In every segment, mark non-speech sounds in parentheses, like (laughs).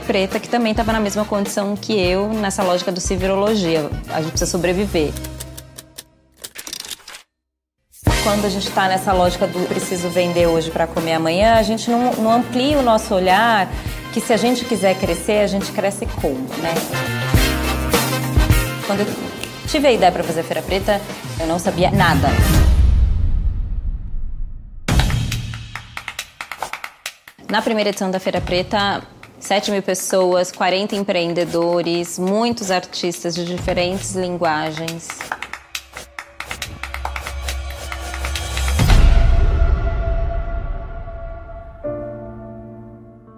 Preta, que também estava na mesma condição que eu, nessa lógica do se virologia. A gente precisa sobreviver. Quando a gente está nessa lógica do preciso vender hoje para comer amanhã, a gente não, não amplia o nosso olhar que se a gente quiser crescer, a gente cresce como, né? Quando eu tive a ideia para fazer Feira Preta, eu não sabia nada. Na primeira edição da Feira Preta, 7 mil pessoas, 40 empreendedores, muitos artistas de diferentes linguagens.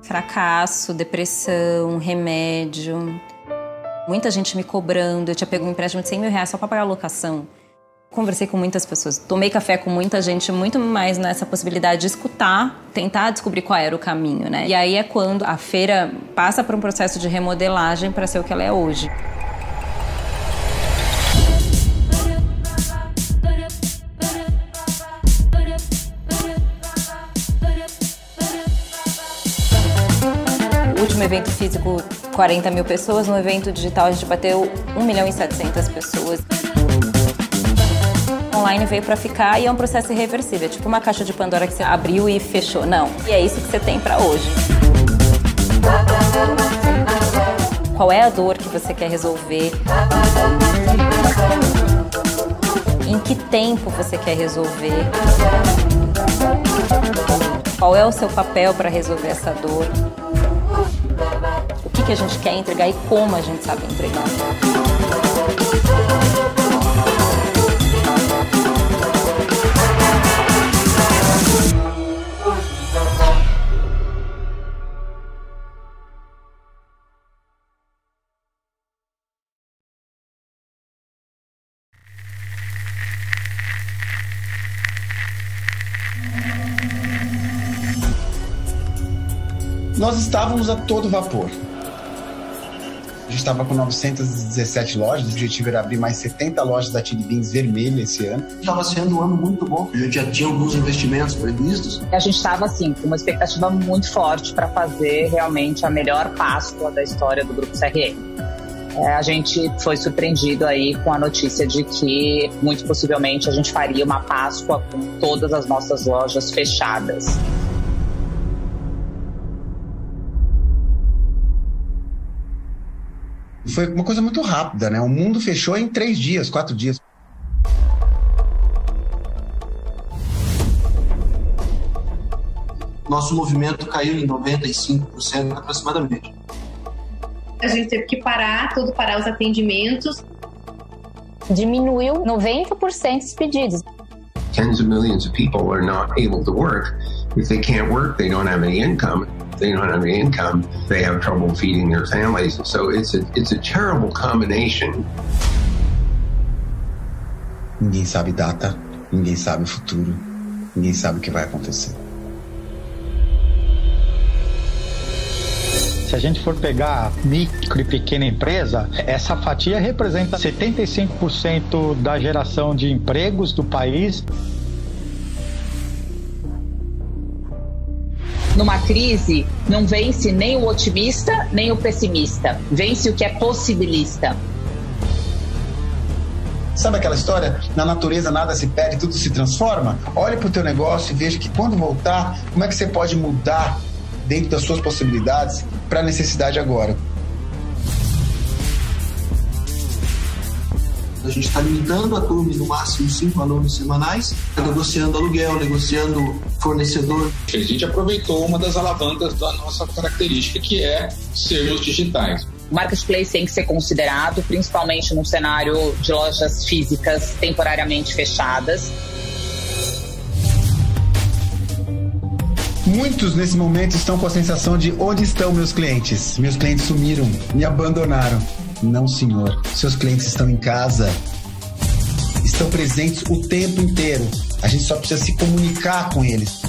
Fracasso, depressão, remédio. Muita gente me cobrando. Eu tinha pego um empréstimo de 100 mil reais só para pagar a locação. Conversei com muitas pessoas, tomei café com muita gente, muito mais nessa possibilidade de escutar, tentar descobrir qual era o caminho, né? E aí é quando a feira passa por um processo de remodelagem para ser o que ela é hoje. Último evento físico, 40 mil pessoas. No evento digital, a gente bateu 1 milhão e 700 pessoas online veio para ficar e é um processo irreversível. É tipo uma caixa de Pandora que você abriu e fechou. Não. E é isso que você tem para hoje. Qual é a dor que você quer resolver? Em que tempo você quer resolver? Qual é o seu papel para resolver essa dor? O que, que a gente quer entregar e como a gente sabe entregar? Nós estávamos a todo vapor. A gente estava com 917 lojas, o objetivo era abrir mais 70 lojas da Chili Beans vermelha esse ano. Estava sendo um ano muito bom, a gente já tinha alguns investimentos previstos. A gente estava, assim, com uma expectativa muito forte para fazer realmente a melhor Páscoa da história do Grupo CRM. É, a gente foi surpreendido aí com a notícia de que, muito possivelmente, a gente faria uma Páscoa com todas as nossas lojas fechadas. Foi uma coisa muito rápida, né? O mundo fechou em três dias, quatro dias. Nosso movimento caiu em 95% aproximadamente. A gente teve que parar, tudo parar os atendimentos. Diminuiu 90% os pedidos. Tens of millions of people are not able to work. If they can't work, they don't have any income. They don't have any income, they have trouble feeding their families. So it's a, it's a terrible combination. Ninguém sabe data, ninguém sabe o futuro, ninguém sabe o que vai acontecer. Se a gente for pegar micro e pequena empresa, essa fatia representa 75% da geração de empregos do país numa crise, não vence nem o otimista nem o pessimista, vence o que é possibilista. Sabe aquela história? Na natureza nada se perde, tudo se transforma? Olhe para o teu negócio e veja que quando voltar, como é que você pode mudar dentro das suas possibilidades para a necessidade agora. A gente está limitando a turma no máximo cinco alunos semanais, negociando aluguel, negociando fornecedor. A gente aproveitou uma das alavancas da nossa característica, que é sermos digitais. O marketplace tem que ser considerado, principalmente num cenário de lojas físicas temporariamente fechadas. Muitos nesse momento estão com a sensação de onde estão meus clientes? Meus clientes sumiram, me abandonaram. Não, senhor. Seus clientes estão em casa. Estão presentes o tempo inteiro. A gente só precisa se comunicar com eles.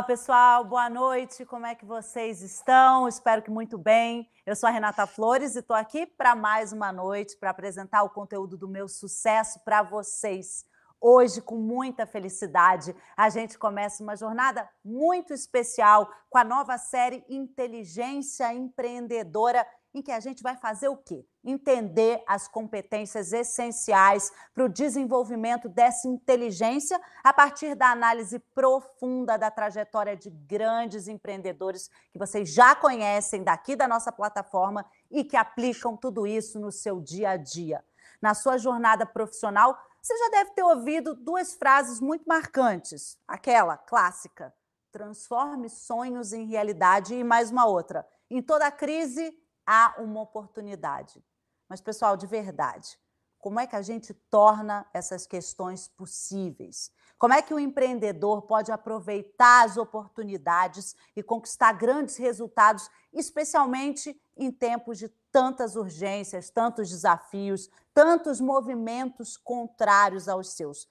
Fala pessoal, boa noite, como é que vocês estão? Espero que muito bem. Eu sou a Renata Flores e estou aqui para mais uma noite para apresentar o conteúdo do meu sucesso para vocês. Hoje, com muita felicidade, a gente começa uma jornada muito especial com a nova série Inteligência Empreendedora em que a gente vai fazer o quê? Entender as competências essenciais para o desenvolvimento dessa inteligência a partir da análise profunda da trajetória de grandes empreendedores que vocês já conhecem daqui da nossa plataforma e que aplicam tudo isso no seu dia a dia. Na sua jornada profissional, você já deve ter ouvido duas frases muito marcantes. Aquela clássica: transforme sonhos em realidade, e mais uma outra. Em toda crise, há uma oportunidade. Mas, pessoal, de verdade, como é que a gente torna essas questões possíveis? Como é que o empreendedor pode aproveitar as oportunidades e conquistar grandes resultados, especialmente em tempos de tantas urgências, tantos desafios, tantos movimentos contrários aos seus?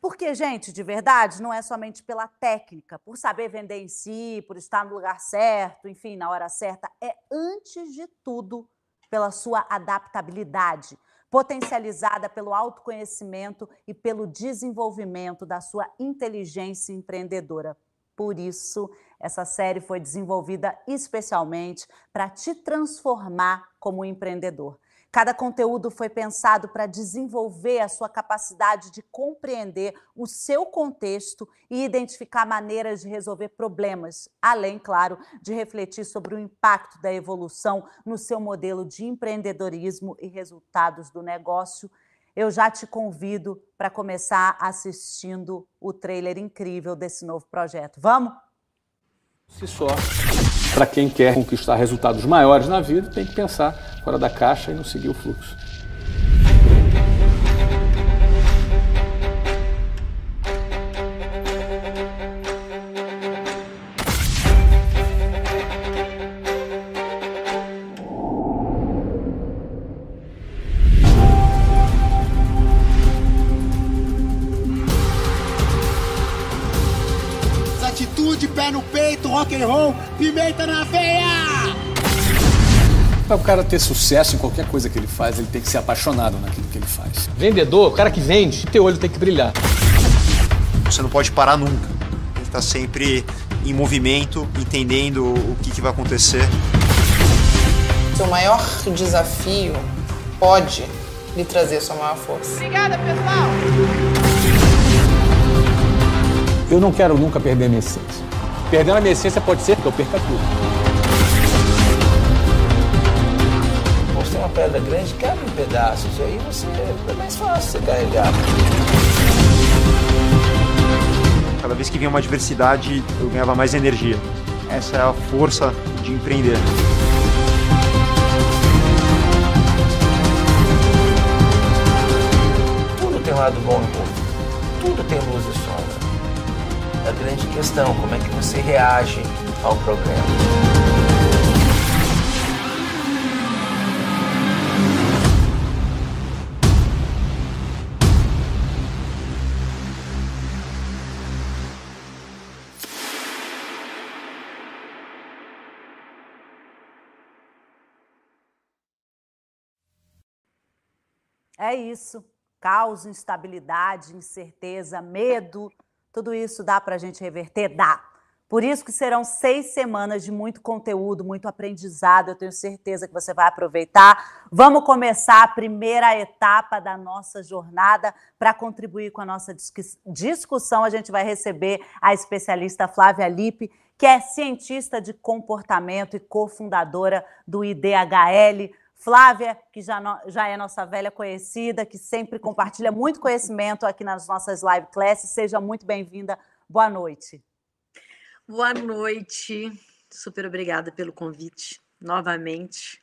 Porque, gente, de verdade, não é somente pela técnica, por saber vender em si, por estar no lugar certo, enfim, na hora certa. É, antes de tudo, pela sua adaptabilidade, potencializada pelo autoconhecimento e pelo desenvolvimento da sua inteligência empreendedora. Por isso, essa série foi desenvolvida especialmente para te transformar como empreendedor. Cada conteúdo foi pensado para desenvolver a sua capacidade de compreender o seu contexto e identificar maneiras de resolver problemas, além, claro, de refletir sobre o impacto da evolução no seu modelo de empreendedorismo e resultados do negócio. Eu já te convido para começar assistindo o trailer incrível desse novo projeto. Vamos? Se só para quem quer conquistar resultados maiores na vida, tem que pensar fora da caixa e não seguir o fluxo. Atitude, pé no peito, rock and roll, pimenta na veia! Para o cara ter sucesso em qualquer coisa que ele faz, ele tem que ser apaixonado naquilo que ele faz. Vendedor, o cara que vende, teu olho tem que brilhar. Você não pode parar nunca. Tem que estar sempre em movimento, entendendo o que, que vai acontecer. Seu maior desafio pode lhe trazer sua maior força. Obrigada, pessoal! Eu não quero nunca perder a minha essência. Perdendo a minha essência pode ser que eu perca tudo. Você é uma pedra grande, quebra em pedaços, e aí você é mais fácil você carregar. Cada vez que vinha uma adversidade, eu ganhava mais energia. Essa é a força de empreender. Tudo tem um lado bom e ruim. Tudo tem luz A grande questão, como é que você reage ao problema. É isso. Caos, instabilidade, incerteza, medo, tudo isso dá para a gente reverter? Dá. Por isso que serão seis semanas de muito conteúdo, muito aprendizado. Eu tenho certeza que você vai aproveitar. Vamos começar a primeira etapa da nossa jornada. Para contribuir com a nossa discussão, a gente vai receber a especialista Flávia Lippe, que é cientista de comportamento e cofundadora do IDHL. Flávia, que já, no, já é nossa velha conhecida, que sempre compartilha muito conhecimento aqui nas nossas live classes. Seja muito bem-vinda. Boa noite. Boa noite. Super obrigada pelo convite novamente.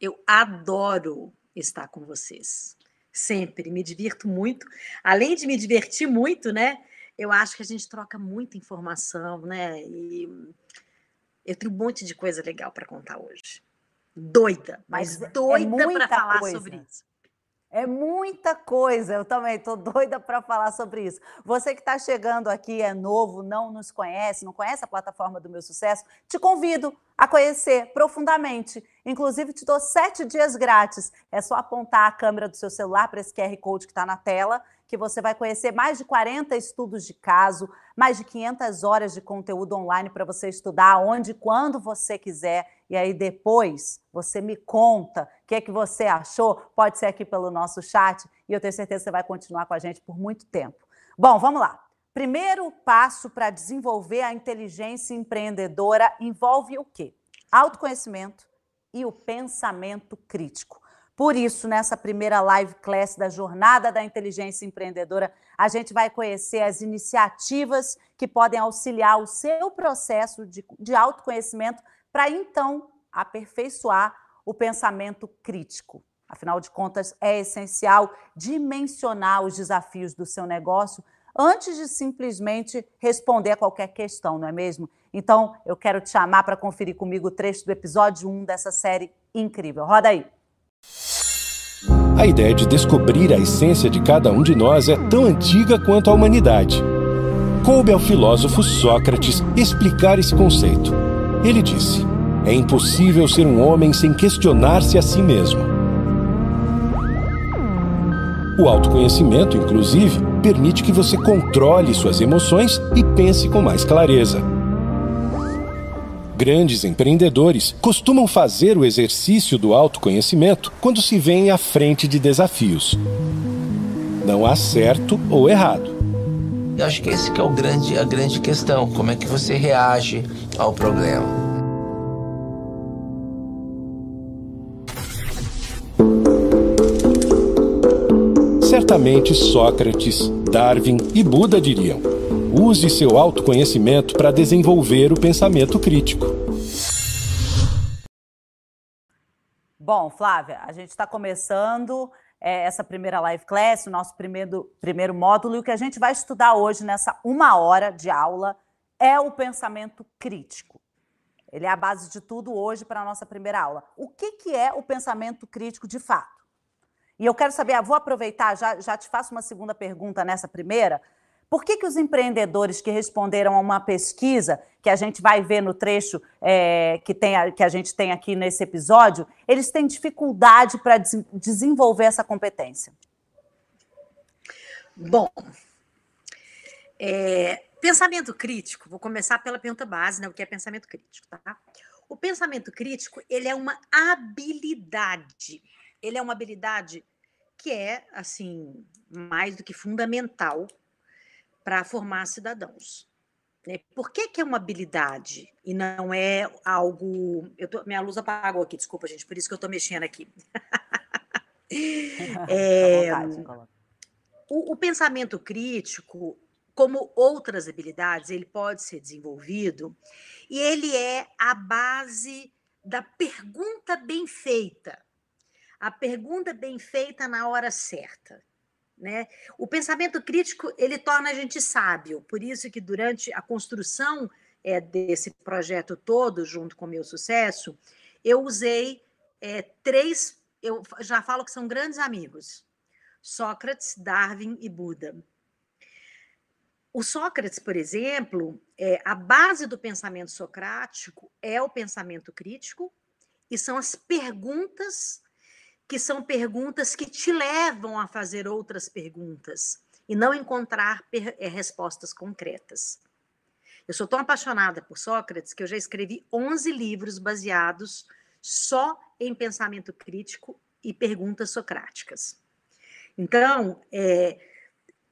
Eu adoro estar com vocês. Sempre me divirto muito. Além de me divertir muito, né? Eu acho que a gente troca muita informação, né? E eu tenho um monte de coisa legal para contar hoje doida, mas, mas é doida é para falar coisa. sobre isso. É muita coisa. Eu também estou doida para falar sobre isso. Você que está chegando aqui, é novo, não nos conhece, não conhece a plataforma do meu sucesso, te convido a conhecer profundamente. Inclusive, te dou sete dias grátis. É só apontar a câmera do seu celular para esse QR Code que está na tela, que você vai conhecer mais de 40 estudos de caso, mais de 500 horas de conteúdo online para você estudar onde e quando você quiser e aí depois você me conta que é que você achou. Pode ser aqui pelo nosso chat e eu tenho certeza que você vai continuar com a gente por muito tempo. Bom, vamos lá. Primeiro passo para desenvolver a inteligência empreendedora envolve o quê? Autoconhecimento e o pensamento crítico. Por isso, nessa primeira live class da Jornada da Inteligência Empreendedora, a gente vai conhecer as iniciativas que podem auxiliar o seu processo de, de autoconhecimento para então aperfeiçoar o pensamento crítico. Afinal de contas, é essencial dimensionar os desafios do seu negócio antes de simplesmente responder a qualquer questão, não é mesmo? Então, eu quero te chamar para conferir comigo o trecho do episódio 1 dessa série incrível. Roda aí. A ideia de descobrir a essência de cada um de nós é tão antiga quanto a humanidade. Coube ao filósofo Sócrates explicar esse conceito. Ele disse: É impossível ser um homem sem questionar-se a si mesmo. O autoconhecimento, inclusive, permite que você controle suas emoções e pense com mais clareza. Grandes empreendedores costumam fazer o exercício do autoconhecimento quando se veem à frente de desafios. Não há certo ou errado. Eu acho que esse que é o grande, a grande questão, como é que você reage ao problema. Certamente Sócrates, Darwin e Buda diriam: use seu autoconhecimento para desenvolver o pensamento crítico. Bom, Flávia, a gente está começando é, essa primeira live class, o nosso primeiro, primeiro módulo, e o que a gente vai estudar hoje nessa uma hora de aula é o pensamento crítico. Ele é a base de tudo hoje para a nossa primeira aula. O que, que é o pensamento crítico de fato? E eu quero saber, ah, vou aproveitar, já, já te faço uma segunda pergunta nessa primeira. Por que, que os empreendedores que responderam a uma pesquisa, que a gente vai ver no trecho é, que, tem, que a gente tem aqui nesse episódio, eles têm dificuldade para des desenvolver essa competência? Bom, é, pensamento crítico, vou começar pela pergunta base, né, o que é pensamento crítico, tá? O pensamento crítico, ele é uma habilidade. Ele é uma habilidade que é, assim, mais do que fundamental para formar cidadãos. Né? Por que, que é uma habilidade e não é algo. Eu tô... Minha luz apagou aqui, desculpa, gente, por isso que eu estou mexendo aqui. (laughs) é... o, o pensamento crítico, como outras habilidades, ele pode ser desenvolvido e ele é a base da pergunta bem feita a pergunta bem feita na hora certa. Né? O pensamento crítico ele torna a gente sábio, por isso que durante a construção é, desse projeto todo, junto com o meu sucesso, eu usei é, três, eu já falo que são grandes amigos: Sócrates, Darwin e Buda. O Sócrates, por exemplo, é, a base do pensamento socrático é o pensamento crítico e são as perguntas que são perguntas que te levam a fazer outras perguntas e não encontrar é, respostas concretas. Eu sou tão apaixonada por Sócrates que eu já escrevi 11 livros baseados só em pensamento crítico e perguntas socráticas. Então, é,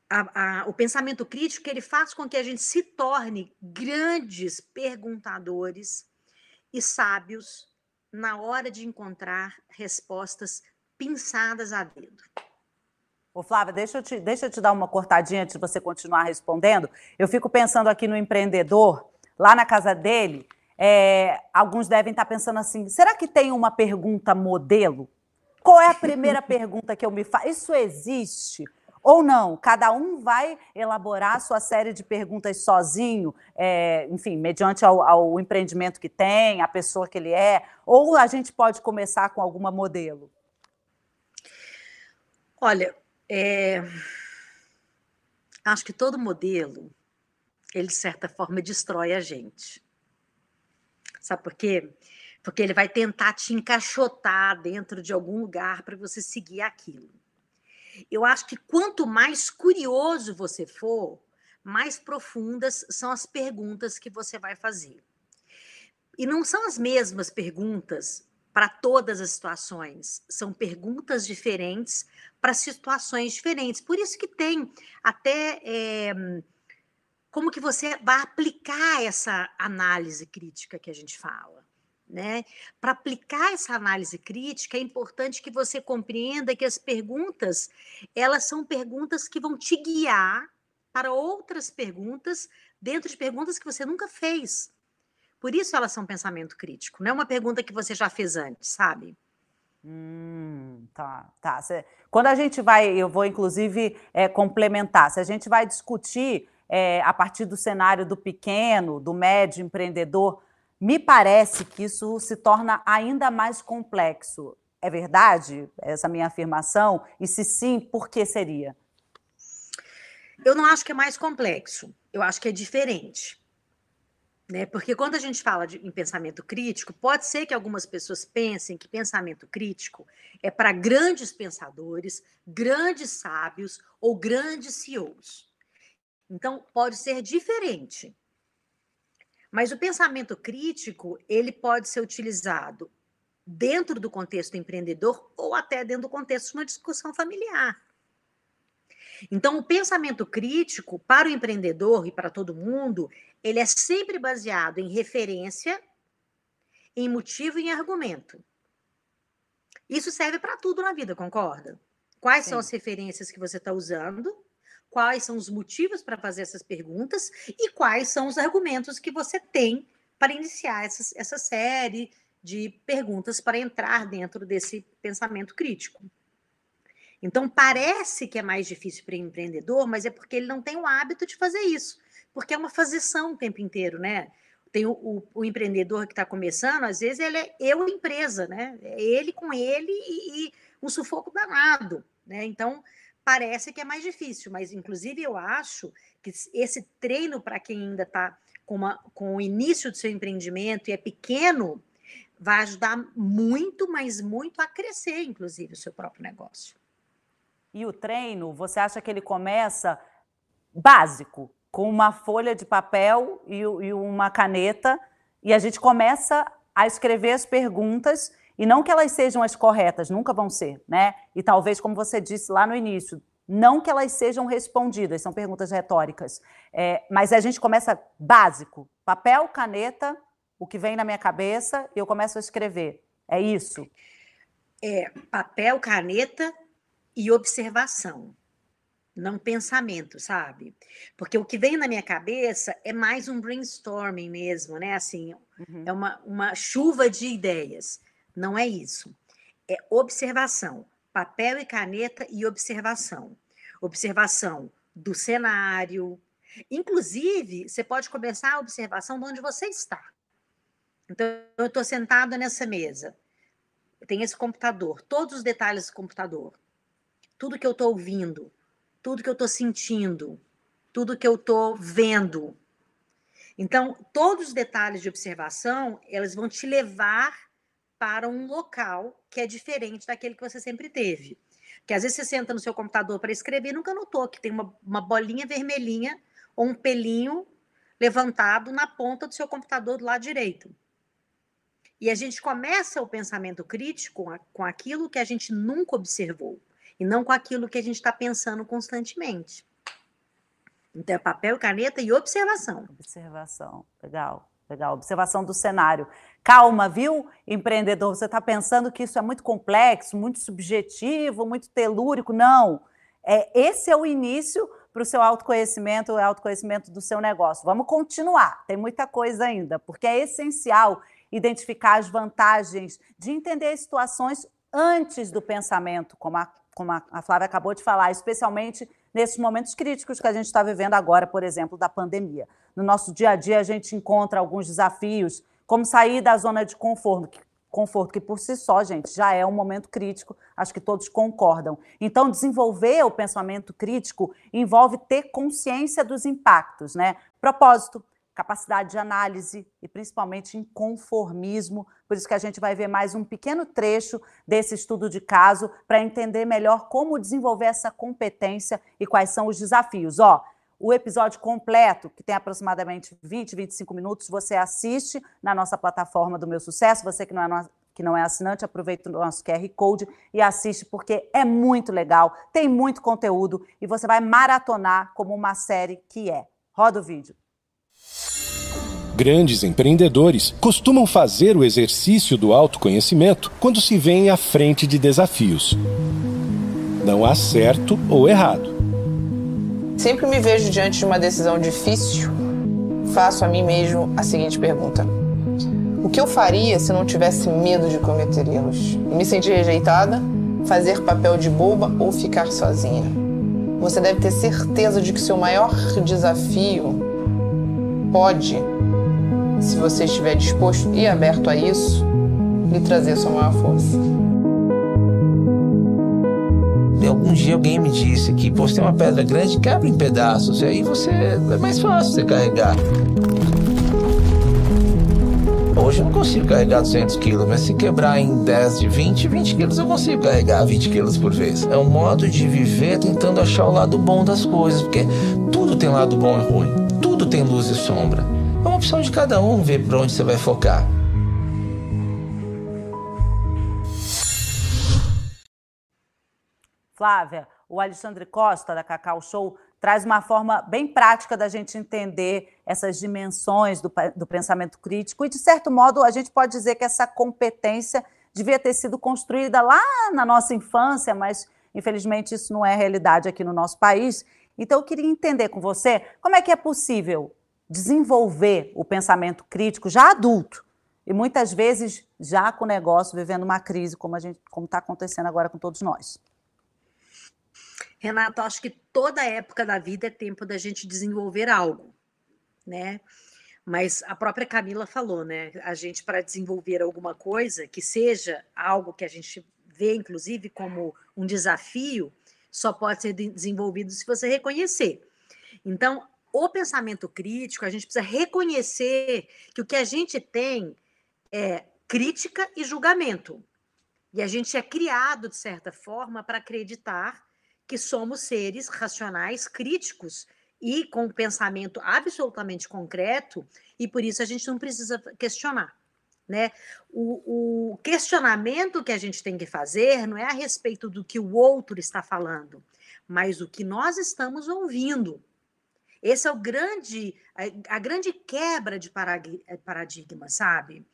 a, a, o pensamento crítico ele faz com que a gente se torne grandes perguntadores e sábios na hora de encontrar respostas pinçadas a dedo. Ô, Flávia, deixa eu, te, deixa eu te dar uma cortadinha antes de você continuar respondendo. Eu fico pensando aqui no empreendedor, lá na casa dele, é, alguns devem estar pensando assim: será que tem uma pergunta modelo? Qual é a primeira (laughs) pergunta que eu me faço? Isso existe? Ou não, cada um vai elaborar sua série de perguntas sozinho, é, enfim, mediante ao, ao empreendimento que tem, a pessoa que ele é, ou a gente pode começar com alguma modelo? Olha, é... acho que todo modelo, ele de certa forma destrói a gente. Sabe por quê? Porque ele vai tentar te encaixotar dentro de algum lugar para você seguir aquilo. Eu acho que quanto mais curioso você for, mais profundas são as perguntas que você vai fazer. E não são as mesmas perguntas para todas as situações, são perguntas diferentes para situações diferentes. Por isso que tem até é, como que você vai aplicar essa análise crítica que a gente fala. Né? Para aplicar essa análise crítica, é importante que você compreenda que as perguntas, elas são perguntas que vão te guiar para outras perguntas, dentro de perguntas que você nunca fez. Por isso elas são pensamento crítico, não é uma pergunta que você já fez antes, sabe? Hum, tá, tá. Quando a gente vai, eu vou inclusive é, complementar, se a gente vai discutir é, a partir do cenário do pequeno, do médio empreendedor, me parece que isso se torna ainda mais complexo. É verdade essa minha afirmação? E se sim, por que seria? Eu não acho que é mais complexo, eu acho que é diferente. Né? Porque quando a gente fala de, em pensamento crítico, pode ser que algumas pessoas pensem que pensamento crítico é para grandes pensadores, grandes sábios ou grandes CEOs. Então, pode ser diferente. Mas o pensamento crítico, ele pode ser utilizado dentro do contexto empreendedor ou até dentro do contexto de uma discussão familiar. Então, o pensamento crítico para o empreendedor e para todo mundo, ele é sempre baseado em referência, em motivo e em argumento. Isso serve para tudo na vida, concorda? Quais Sim. são as referências que você está usando? Quais são os motivos para fazer essas perguntas? E quais são os argumentos que você tem para iniciar essa, essa série de perguntas para entrar dentro desse pensamento crítico? Então, parece que é mais difícil para o empreendedor, mas é porque ele não tem o hábito de fazer isso, porque é uma fazição o tempo inteiro, né? Tem o, o, o empreendedor que está começando, às vezes ele é eu empresa, né? É ele com ele e, e um sufoco danado, né? Então, parece que é mais difícil, mas inclusive eu acho que esse treino para quem ainda está com, com o início do seu empreendimento e é pequeno, vai ajudar muito, mas muito a crescer, inclusive, o seu próprio negócio. E o treino, você acha que ele começa básico, com uma folha de papel e, e uma caneta, e a gente começa a escrever as perguntas, e não que elas sejam as corretas, nunca vão ser, né? E talvez, como você disse lá no início, não que elas sejam respondidas, são perguntas retóricas, é, mas a gente começa básico, papel, caneta, o que vem na minha cabeça, e eu começo a escrever. É isso? É, papel, caneta, e observação, não pensamento, sabe? Porque o que vem na minha cabeça é mais um brainstorming mesmo, né? Assim, uhum. é uma, uma chuva de ideias. Não é isso. É observação, papel e caneta e observação. Observação do cenário. Inclusive, você pode começar a observação de onde você está. Então, eu estou sentada nessa mesa, tem esse computador, todos os detalhes do computador tudo que eu estou ouvindo, tudo que eu estou sentindo, tudo que eu estou vendo. Então, todos os detalhes de observação, elas vão te levar para um local que é diferente daquele que você sempre teve. Que às vezes você senta no seu computador para escrever e nunca notou que tem uma, uma bolinha vermelhinha ou um pelinho levantado na ponta do seu computador do lado direito. E a gente começa o pensamento crítico com aquilo que a gente nunca observou e não com aquilo que a gente está pensando constantemente. Então, é papel, caneta e observação. Observação, legal, legal. Observação do cenário. Calma, viu, empreendedor? Você está pensando que isso é muito complexo, muito subjetivo, muito telúrico? Não. É, esse é o início para o seu autoconhecimento, o autoconhecimento do seu negócio. Vamos continuar, tem muita coisa ainda, porque é essencial identificar as vantagens de entender situações antes do pensamento, como a como a Flávia acabou de falar, especialmente nesses momentos críticos que a gente está vivendo agora, por exemplo, da pandemia. No nosso dia a dia, a gente encontra alguns desafios, como sair da zona de conforto, conforto, que por si só, gente, já é um momento crítico, acho que todos concordam. Então, desenvolver o pensamento crítico envolve ter consciência dos impactos, né? Propósito, capacidade de análise e principalmente inconformismo. Por isso que a gente vai ver mais um pequeno trecho desse estudo de caso para entender melhor como desenvolver essa competência e quais são os desafios. Ó, o episódio completo, que tem aproximadamente 20, 25 minutos, você assiste na nossa plataforma do Meu Sucesso. Você que não é, que não é assinante, aproveita o nosso QR Code e assiste, porque é muito legal, tem muito conteúdo e você vai maratonar como uma série que é. Roda o vídeo. Grandes empreendedores costumam fazer o exercício do autoconhecimento quando se veem à frente de desafios. Não há certo ou errado. Sempre me vejo diante de uma decisão difícil, faço a mim mesmo a seguinte pergunta: O que eu faria se não tivesse medo de cometer erros? Me sentir rejeitada, fazer papel de boba ou ficar sozinha? Você deve ter certeza de que seu maior desafio pode se você estiver disposto e aberto a isso, lhe trazer sua maior força. Algum dia alguém me disse que você tem uma pedra grande, quebra em pedaços, e aí você é mais fácil você carregar. Hoje eu não consigo carregar 200 quilos, mas se quebrar em 10 de 20, 20 quilos eu consigo carregar 20 quilos por vez. É um modo de viver tentando achar o lado bom das coisas, porque tudo tem lado bom e ruim, tudo tem luz e sombra. É uma opção de cada um ver para onde você vai focar. Flávia, o Alexandre Costa, da Cacau Show, traz uma forma bem prática da gente entender essas dimensões do, do, pensamento crítico. E, de certo modo, a gente pode dizer que essa competência devia ter sido construída lá na nossa infância, mas, infelizmente, isso não é realidade aqui no nosso país. Então, eu queria entender com você como é que é possível desenvolver o pensamento crítico já adulto e muitas vezes já com o negócio vivendo uma crise como a gente como está acontecendo agora com todos nós. Renato, acho que toda época da vida é tempo da gente desenvolver algo, né? Mas a própria Camila falou, né? A gente para desenvolver alguma coisa que seja algo que a gente vê inclusive como um desafio, só pode ser desenvolvido se você reconhecer. Então, o pensamento crítico, a gente precisa reconhecer que o que a gente tem é crítica e julgamento. E a gente é criado, de certa forma, para acreditar que somos seres racionais, críticos e com pensamento absolutamente concreto, e por isso a gente não precisa questionar. Né? O, o questionamento que a gente tem que fazer não é a respeito do que o outro está falando, mas o que nós estamos ouvindo. Esse é o grande, a, a grande quebra de eh, paradigma, sabe?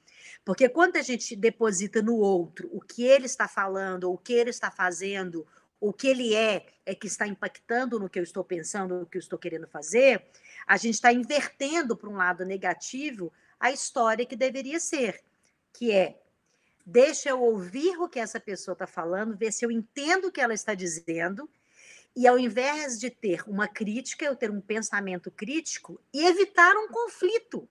Porque quando a gente deposita no outro o que ele está falando, ou o que ele está fazendo, o que ele é, é que está impactando no que eu estou pensando, no que eu estou querendo fazer, a gente está invertendo para um lado negativo a história que deveria ser, que é deixa eu ouvir o que essa pessoa está falando, ver se eu entendo o que ela está dizendo e ao invés de ter uma crítica, eu ter um pensamento crítico e evitar um conflito.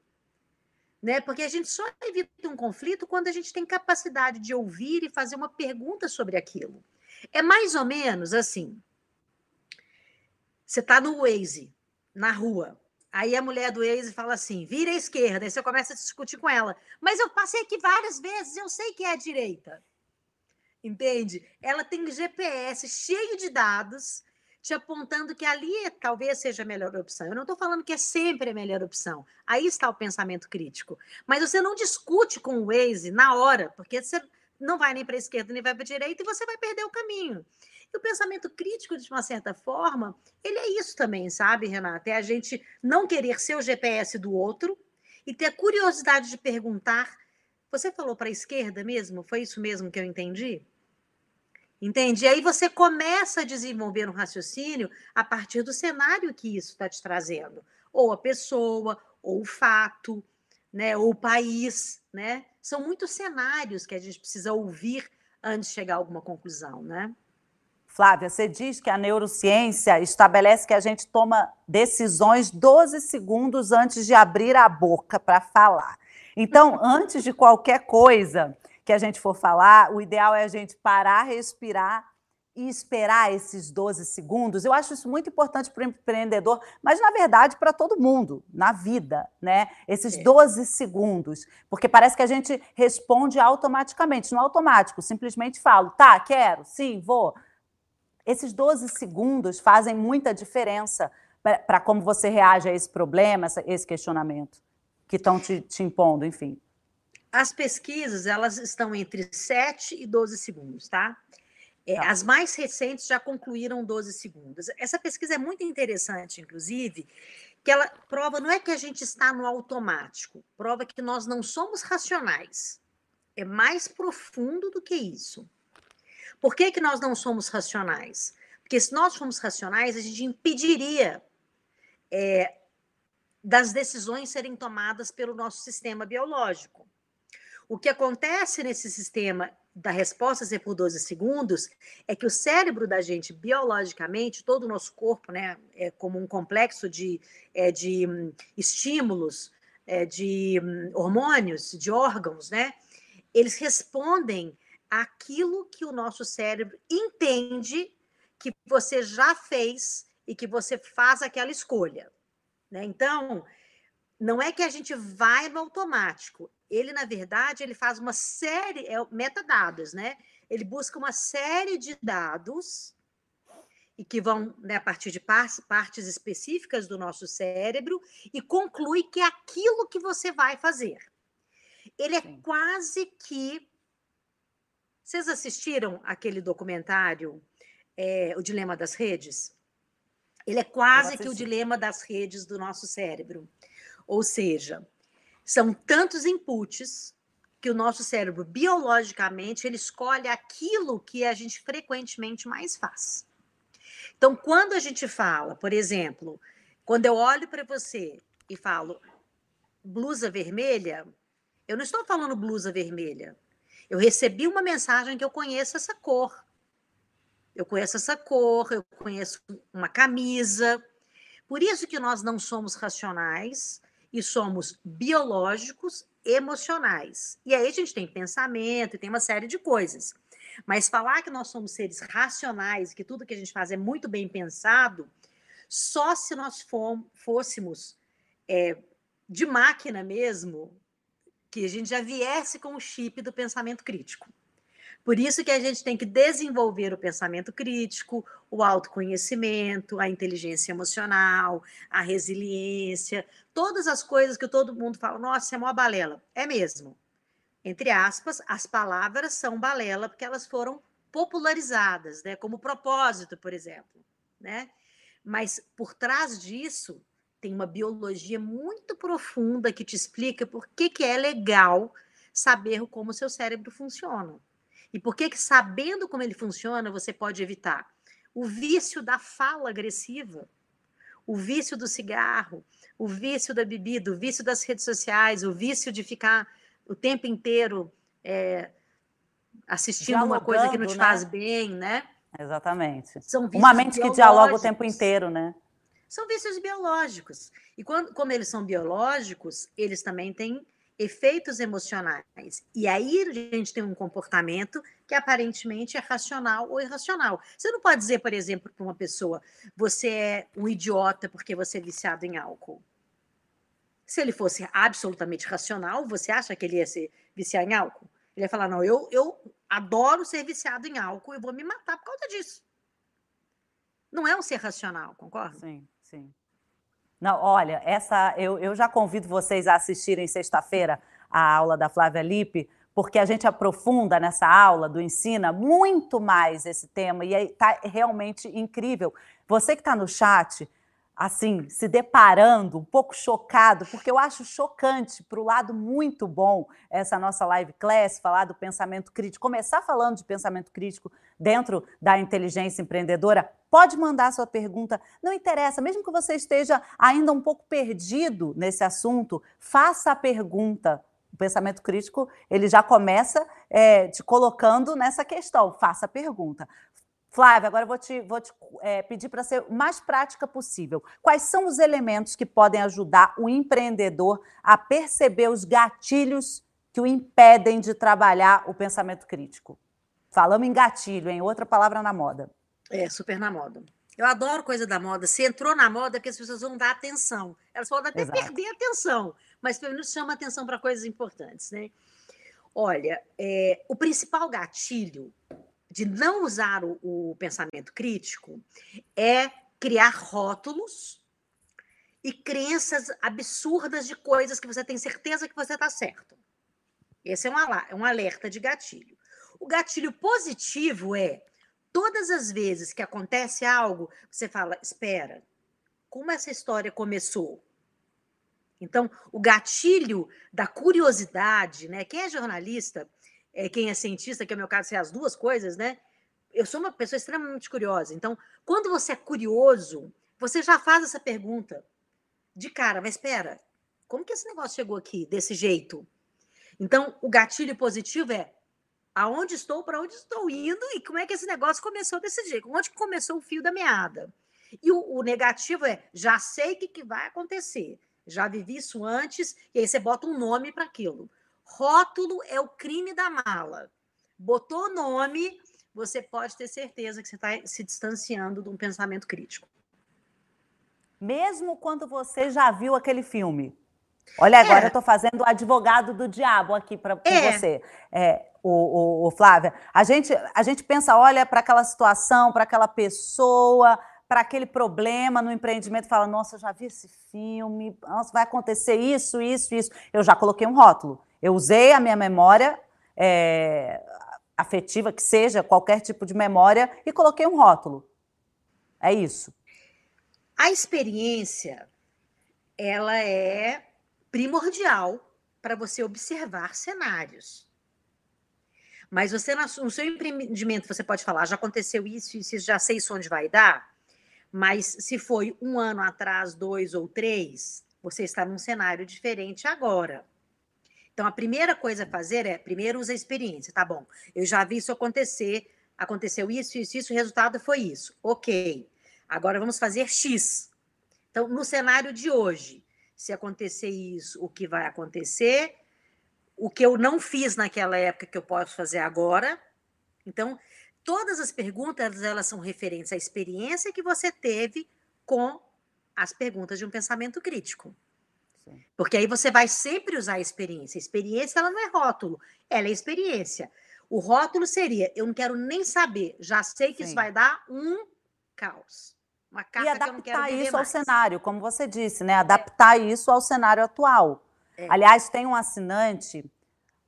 Né? Porque a gente só evita um conflito quando a gente tem capacidade de ouvir e fazer uma pergunta sobre aquilo. É mais ou menos assim. Você está no Waze, na rua. Aí a mulher do Waze fala assim: vira à esquerda. Aí você começa a discutir com ela. Mas eu passei aqui várias vezes, eu sei que é a direita. Entende? Ela tem GPS cheio de dados te apontando que ali talvez seja a melhor opção. Eu não estou falando que é sempre a melhor opção. Aí está o pensamento crítico. Mas você não discute com o Waze na hora, porque você não vai nem para a esquerda nem vai para a direita e você vai perder o caminho. E o pensamento crítico, de uma certa forma, ele é isso também, sabe, Renata? É a gente não querer ser o GPS do outro e ter a curiosidade de perguntar. Você falou para a esquerda mesmo? Foi isso mesmo que eu entendi? Entende? Aí você começa a desenvolver um raciocínio a partir do cenário que isso está te trazendo. Ou a pessoa, ou o fato, né? ou o país. Né? São muitos cenários que a gente precisa ouvir antes de chegar a alguma conclusão. Né? Flávia, você diz que a neurociência estabelece que a gente toma decisões 12 segundos antes de abrir a boca para falar. Então, (laughs) antes de qualquer coisa, que a gente for falar, o ideal é a gente parar, respirar e esperar esses 12 segundos. Eu acho isso muito importante para o empreendedor, mas na verdade para todo mundo, na vida, né? Esses 12 é. segundos, porque parece que a gente responde automaticamente, no automático, simplesmente falo, tá, quero, sim, vou. Esses 12 segundos fazem muita diferença para como você reage a esse problema, a esse questionamento que estão te, te impondo, enfim. As pesquisas, elas estão entre 7 e 12 segundos, tá? É, tá. As mais recentes já concluíram 12 segundos. Essa pesquisa é muito interessante, inclusive, que ela prova não é que a gente está no automático, prova que nós não somos racionais. É mais profundo do que isso. Por que, que nós não somos racionais? Porque se nós formos racionais, a gente impediria é, das decisões serem tomadas pelo nosso sistema biológico. O que acontece nesse sistema da resposta ser por 12 segundos é que o cérebro da gente, biologicamente, todo o nosso corpo, né, é como um complexo de, é, de hum, estímulos, é, de hum, hormônios, de órgãos, né, eles respondem àquilo que o nosso cérebro entende que você já fez e que você faz aquela escolha. Né? Então, não é que a gente vai no automático, ele, na verdade, ele faz uma série, é metadados, né? Ele busca uma série de dados e que vão né, a partir de partes específicas do nosso cérebro e conclui que é aquilo que você vai fazer. Ele é Sim. quase que. Vocês assistiram aquele documentário, é, O Dilema das Redes? Ele é quase que o dilema das redes do nosso cérebro. Ou seja, são tantos inputs que o nosso cérebro, biologicamente, ele escolhe aquilo que a gente frequentemente mais faz. Então, quando a gente fala, por exemplo, quando eu olho para você e falo blusa vermelha, eu não estou falando blusa vermelha. Eu recebi uma mensagem que eu conheço essa cor. Eu conheço essa cor, eu conheço uma camisa. Por isso que nós não somos racionais, e somos biológicos emocionais. E aí a gente tem pensamento e tem uma série de coisas. Mas falar que nós somos seres racionais, que tudo que a gente faz é muito bem pensado, só se nós fôssemos é, de máquina mesmo, que a gente já viesse com o chip do pensamento crítico. Por isso que a gente tem que desenvolver o pensamento crítico, o autoconhecimento, a inteligência emocional, a resiliência, todas as coisas que todo mundo fala, nossa, é uma balela. É mesmo. Entre aspas, as palavras são balela porque elas foram popularizadas, né? Como propósito, por exemplo, né? Mas por trás disso tem uma biologia muito profunda que te explica por que, que é legal saber como o seu cérebro funciona. E por que, que sabendo como ele funciona, você pode evitar? O vício da fala agressiva, o vício do cigarro, o vício da bebida, o vício das redes sociais, o vício de ficar o tempo inteiro é, assistindo dialogando, uma coisa que não te né? faz bem, né? Exatamente. São uma mente que dialoga o tempo inteiro, né? São vícios biológicos. E quando, como eles são biológicos, eles também têm efeitos emocionais. E aí a gente tem um comportamento que aparentemente é racional ou irracional. Você não pode dizer, por exemplo, para uma pessoa, você é um idiota porque você é viciado em álcool. Se ele fosse absolutamente racional, você acha que ele ia se viciar em álcool? Ele ia falar: não, eu, eu adoro ser viciado em álcool e vou me matar por causa disso. Não é um ser racional, concorda? Sim, sim. Não, olha, essa eu, eu já convido vocês a assistirem sexta-feira a aula da Flávia Lippe, porque a gente aprofunda nessa aula do Ensina muito mais esse tema e está realmente incrível. Você que está no chat, assim, se deparando, um pouco chocado, porque eu acho chocante para o lado muito bom essa nossa live class, falar do pensamento crítico, começar falando de pensamento crítico dentro da inteligência empreendedora. Pode mandar sua pergunta, não interessa, mesmo que você esteja ainda um pouco perdido nesse assunto, faça a pergunta. O pensamento crítico ele já começa é, te colocando nessa questão. Faça a pergunta. Flávia, agora eu vou te, vou te é, pedir para ser o mais prática possível. Quais são os elementos que podem ajudar o empreendedor a perceber os gatilhos que o impedem de trabalhar o pensamento crítico? Falamos em gatilho, em outra palavra na moda. É, super na moda. Eu adoro coisa da moda. Se entrou na moda, é que as pessoas vão dar atenção. Elas podem até Exato. perder atenção, mas pelo menos chama atenção para coisas importantes, né? Olha, é, o principal gatilho de não usar o, o pensamento crítico é criar rótulos e crenças absurdas de coisas que você tem certeza que você está certo. Esse é um, é um alerta de gatilho. O gatilho positivo é todas as vezes que acontece algo, você fala: espera, como essa história começou? Então, o gatilho da curiosidade, né? Quem é jornalista, é, quem é cientista, que é o meu caso, é as duas coisas, né? Eu sou uma pessoa extremamente curiosa. Então, quando você é curioso, você já faz essa pergunta de cara, mas espera, como que esse negócio chegou aqui desse jeito? Então, o gatilho positivo é aonde estou, para onde estou indo e como é que esse negócio começou desse jeito, onde começou o fio da meada. E o, o negativo é já sei o que, que vai acontecer, já vivi isso antes, e aí você bota um nome para aquilo. Rótulo é o crime da mala. Botou nome, você pode ter certeza que você está se distanciando de um pensamento crítico. Mesmo quando você já viu aquele filme. Olha, agora É. eu estou fazendo o advogado do diabo aqui para É. você, é, o, o- o Flávia. A gente, a gente pensa, olha para aquela situação, para aquela pessoa, para aquele problema no empreendimento, fala, nossa, eu já vi esse filme, nossa, vai acontecer isso, isso, isso. Eu já coloquei um rótulo. Eu usei a minha memória é, afetiva, que seja, qualquer tipo de memória, e coloquei um rótulo. É isso. A experiência, ela é primordial para você observar cenários. Mas você, no seu empreendimento, você pode falar, já aconteceu isso, isso, isso, já sei isso onde vai dar. Mas se foi um ano atrás, dois ou três, você está num cenário diferente agora. Então, a primeira coisa a fazer é, primeiro, usa a experiência. Tá bom, eu já vi isso acontecer, aconteceu isso, isso, isso, o resultado foi isso. Ok, agora vamos fazer X. Então, no cenário de hoje, se acontecer isso, o que vai acontecer, o que eu não fiz naquela época que eu posso fazer agora. Então, todas as perguntas, elas são referentes à experiência que você teve com as perguntas de um pensamento crítico. Porque aí você vai sempre usar a experiência. A experiência, ela não é rótulo, ela é experiência. O rótulo seria, eu não quero nem saber, já sei que isso Sim. vai dar um caos. Uma E que não quero adaptar viver isso ao mais. cenário, como você disse, né? Adaptar isso ao cenário atual. É. Aliás, tem um assinante,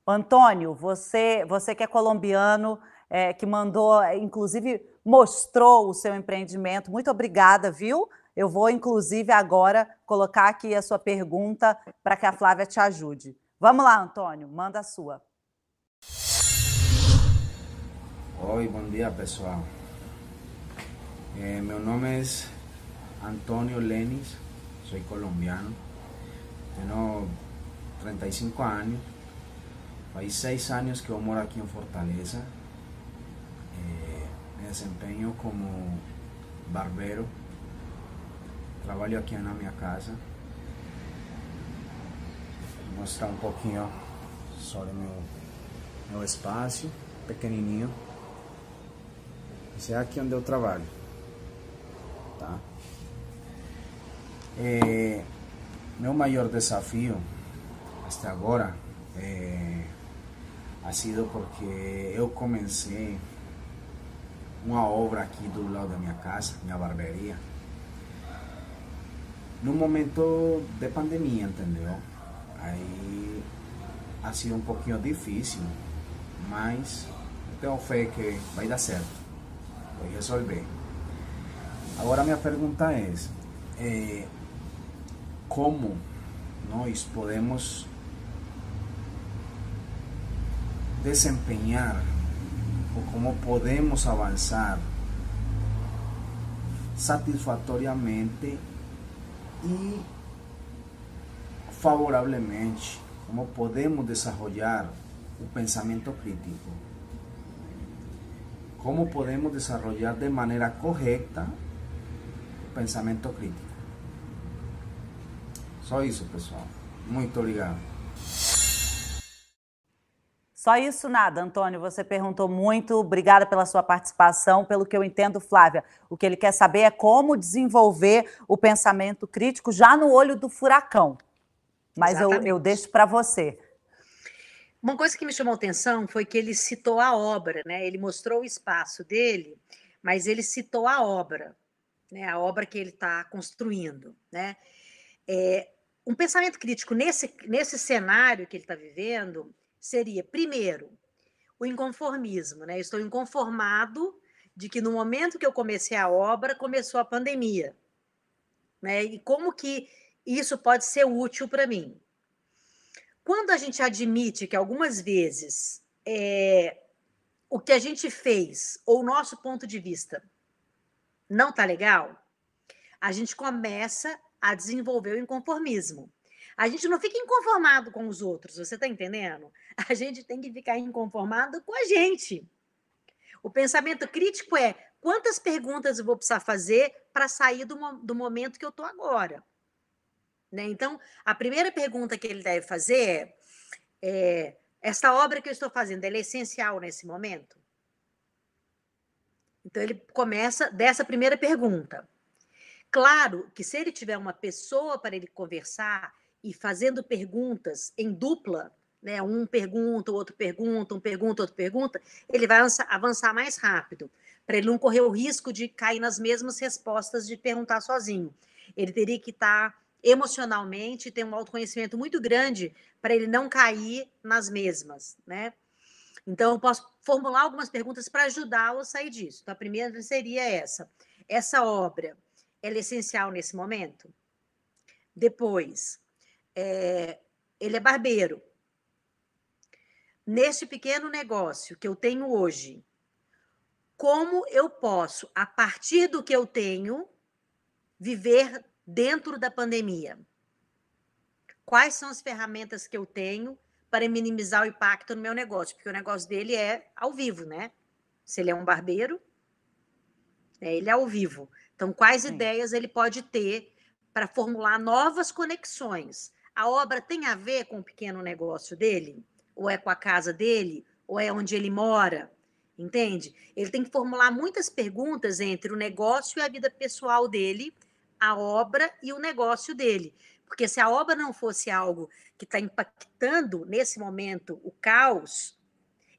Antônio, você, você que é colombiano, é, que mandou, é, inclusive, mostrou o seu empreendimento. Muito obrigada, viu? Eu vou, inclusive, agora colocar aqui a sua pergunta para que a Flávia te ajude. Vamos lá, Antônio, manda a sua. Oi, bom dia pessoal. Eh, meu nome es Antonio Lenis, soy colombiano. Tengo 35 años. Hay 6 años que yo moro aquí en Fortaleza. Eh, me desempeño como barbero. Trabalho aqui na minha casa. Vou mostrar um pouquinho sobre meu, meu espaço, pequenininho. Esse é aqui onde eu trabalho. Tá? É, meu maior desafio até agora é, ha sido porque eu comecei uma obra aqui do lado da minha casa, minha barbearia, no momento de pandemia, entendeu? Aí ha sido um pouquinho difícil, mas eu tenho fé que vai dar certo, vai resolver. Agora minha pergunta é, é como nós podemos desempenhar ou como podemos avançar satisfatoriamente e favoravelmente, como podemos desenvolver o pensamento crítico, como podemos desenvolver de maneira correta o pensamento crítico. Só isso, pessoal. Muito obrigado. Só isso nada, Antônio. Você perguntou muito. Obrigada pela sua participação. Pelo que eu entendo, Flávia, o que ele quer saber é como desenvolver o pensamento crítico já no olho do furacão. Mas eu, eu deixo para você. Uma coisa que me chamou atenção foi que ele citou a obra, né? Ele mostrou o espaço dele, mas ele citou a obra, né? A obra que ele está construindo, né? É, um pensamento crítico nesse, nesse cenário que ele está vivendo seria, primeiro, o inconformismo, né? Estou inconformado de que no momento que eu comecei a obra, começou a pandemia. Né? E como que isso pode ser útil para mim? Quando a gente admite que algumas vezes é, o que a gente fez, ou o nosso ponto de vista, não tá legal, a gente começa a desenvolver o inconformismo. A gente não fica inconformado com os outros, você está entendendo? A gente tem que ficar inconformado com a gente. O pensamento crítico é quantas perguntas eu vou precisar fazer para sair do, do momento que eu estou agora. Né? Então, a primeira pergunta que ele deve fazer é, é essa obra que eu estou fazendo, é essencial nesse momento? Então, ele começa dessa primeira pergunta. Claro que se ele tiver uma pessoa para ele conversar, e fazendo perguntas em dupla, né? Um pergunta, o outro pergunta, um pergunta, outro pergunta, ele vai avançar mais rápido, para ele não correr o risco de cair nas mesmas respostas de perguntar sozinho. Ele teria que estar tá emocionalmente, ter um autoconhecimento muito grande para ele não cair nas mesmas, né? Então, eu posso formular algumas perguntas para ajudá-lo a sair disso. Então, a primeira seria essa: essa obra, ela é essencial nesse momento? Depois, é, ele é barbeiro. Nesse pequeno negócio que eu tenho hoje, como eu posso, a partir do que eu tenho, viver dentro da pandemia? Quais são as ferramentas que eu tenho para minimizar o impacto no meu negócio? Porque o negócio dele é ao vivo, né? Se ele é um barbeiro, é, ele é ao vivo. Então, quais Sim. ideias ele pode ter para formular novas conexões? A obra tem a ver com o pequeno negócio dele? Ou é com a casa dele? Ou é onde ele mora? Entende? Ele tem que formular muitas perguntas entre o negócio e a vida pessoal dele, a obra e o negócio dele. Porque se a obra não fosse algo que está impactando nesse momento o caos,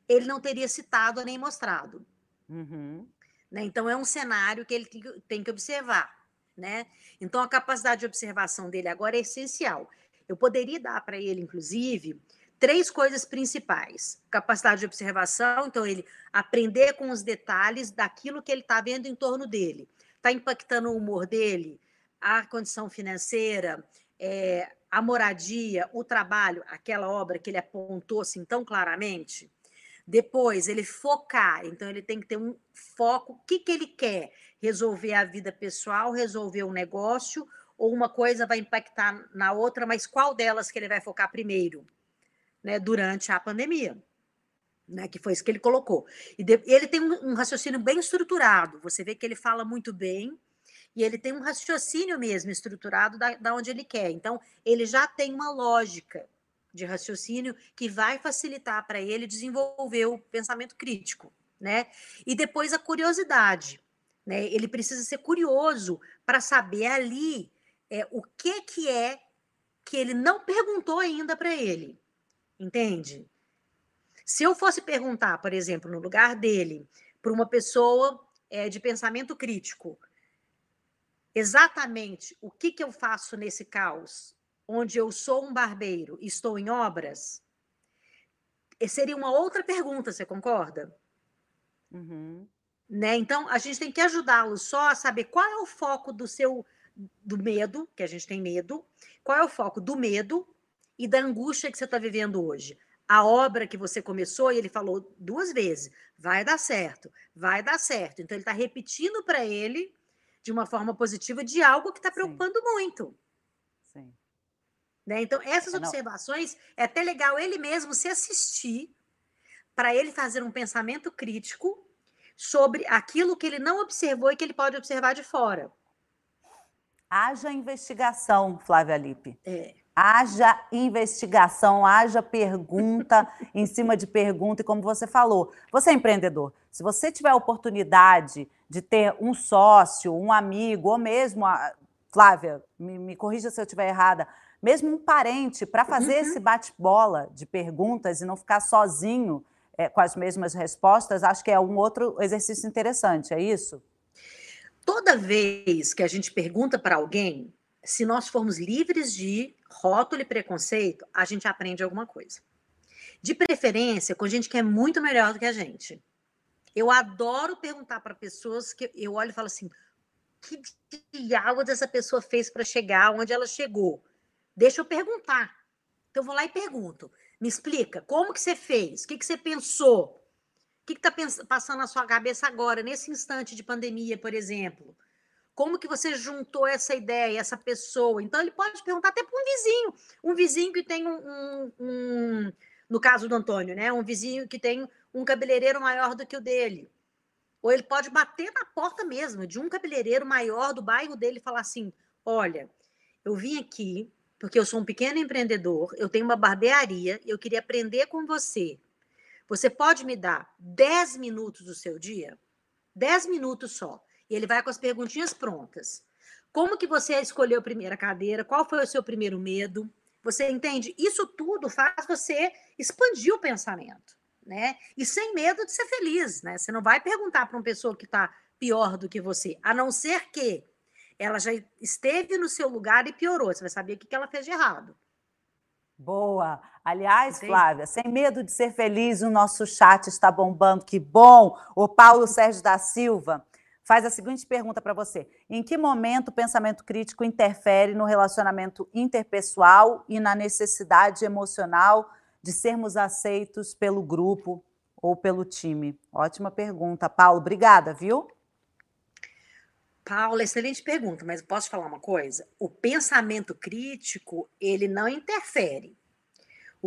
ele não teria citado nem mostrado. Uhum. Né? Então, é um cenário que ele tem que observar. Né? Então, a capacidade de observação dele agora é essencial. Eu poderia dar para ele, inclusive, três coisas principais: capacidade de observação, então ele aprender com os detalhes daquilo que ele está vendo em torno dele. Está impactando o humor dele, a condição financeira, é, a moradia, o trabalho, aquela obra que ele apontou assim tão claramente. Depois, ele focar, então ele tem que ter um foco. O que, que ele quer? Resolver a vida pessoal, resolver o negócio ou uma coisa vai impactar na outra, mas qual delas que ele vai focar primeiro, né, durante a pandemia? Né, que foi isso que ele colocou. E de, ele tem um, um, raciocínio bem estruturado. Você vê que ele fala muito bem e ele tem um raciocínio mesmo estruturado da, da onde ele quer. Então, ele já tem uma lógica de raciocínio que vai facilitar para ele desenvolver o pensamento crítico, né? E depois a curiosidade, né? Ele precisa ser curioso para saber ali é, o que, que é que ele não perguntou ainda para ele. Entende? Se eu fosse perguntar, por exemplo, no lugar dele, para uma pessoa é, de pensamento crítico, exatamente o que, que eu faço nesse caos, onde eu sou um barbeiro e estou em obras, seria uma outra pergunta, você concorda? Uhum. Né? Então, a gente tem que ajudá-lo só a saber qual é o foco do seu do medo, que a gente tem medo. Qual é o foco do medo e da angústia que você está vivendo hoje? A obra que você começou, e ele falou duas vezes: vai dar certo, vai dar certo. Então, ele está repetindo para ele, de uma forma positiva, de algo que está preocupando Sim. muito. Sim. Né? Então, essas é, observações, é até legal ele mesmo se assistir para ele fazer um pensamento crítico sobre aquilo que ele não observou e que ele pode observar de fora. Haja investigação, Flávia Lippe. É. haja investigação, haja pergunta em cima de pergunta, e como você falou, você é empreendedor. Se você tiver a oportunidade de ter um sócio, um amigo, ou mesmo, a, Flávia, me, me corrija se eu estiver errada, mesmo um parente, para fazer uhum. esse bate-bola de perguntas e não ficar sozinho é, com as mesmas respostas, acho que é um outro exercício interessante, é isso? Toda vez que a gente pergunta para alguém, se nós formos livres de rótulo e preconceito, a gente aprende alguma coisa. De preferência, com gente que é muito melhor do que a gente. Eu adoro perguntar para pessoas que eu olho e falo assim: que diabo essa pessoa fez para chegar onde ela chegou? Deixa eu perguntar. Então eu vou lá e pergunto. Me explica, como que você fez? O que, que você pensou? Que está passando na sua cabeça agora, nesse instante de pandemia, por exemplo? Como que você juntou essa ideia, essa pessoa? Então, ele pode perguntar até para um vizinho. Um vizinho que tem um, um, um, No caso do Antônio, né? Um vizinho que tem um cabeleireiro maior do que o dele. Ou ele pode bater na porta mesmo de um cabeleireiro maior do bairro dele e falar assim: olha, eu vim aqui porque eu sou um pequeno empreendedor, eu tenho uma barbearia, eu queria aprender com você. Você pode me dar 10 minutos do seu dia? 10 minutos só. E ele vai com as perguntinhas prontas. Como que você escolheu a primeira cadeira? Qual foi o seu primeiro medo? Você entende? Isso tudo faz você expandir o pensamento, né? E sem medo de ser feliz, né? Você não vai perguntar para uma pessoa que está pior do que você, a não ser que ela já esteve no seu lugar e piorou. Você vai saber o que ela fez de errado. Boa. Aliás. Flávia, sem medo de ser feliz, o nosso chat está bombando. Que bom! O Paulo Sérgio da Silva faz a seguinte pergunta para você: Em que momento o pensamento crítico interfere no relacionamento interpessoal e na necessidade emocional de sermos aceitos pelo grupo ou pelo time? Ótima pergunta, Paulo. Obrigada, viu? Paula, excelente pergunta, mas posso falar uma coisa? O pensamento crítico, ele não interfere.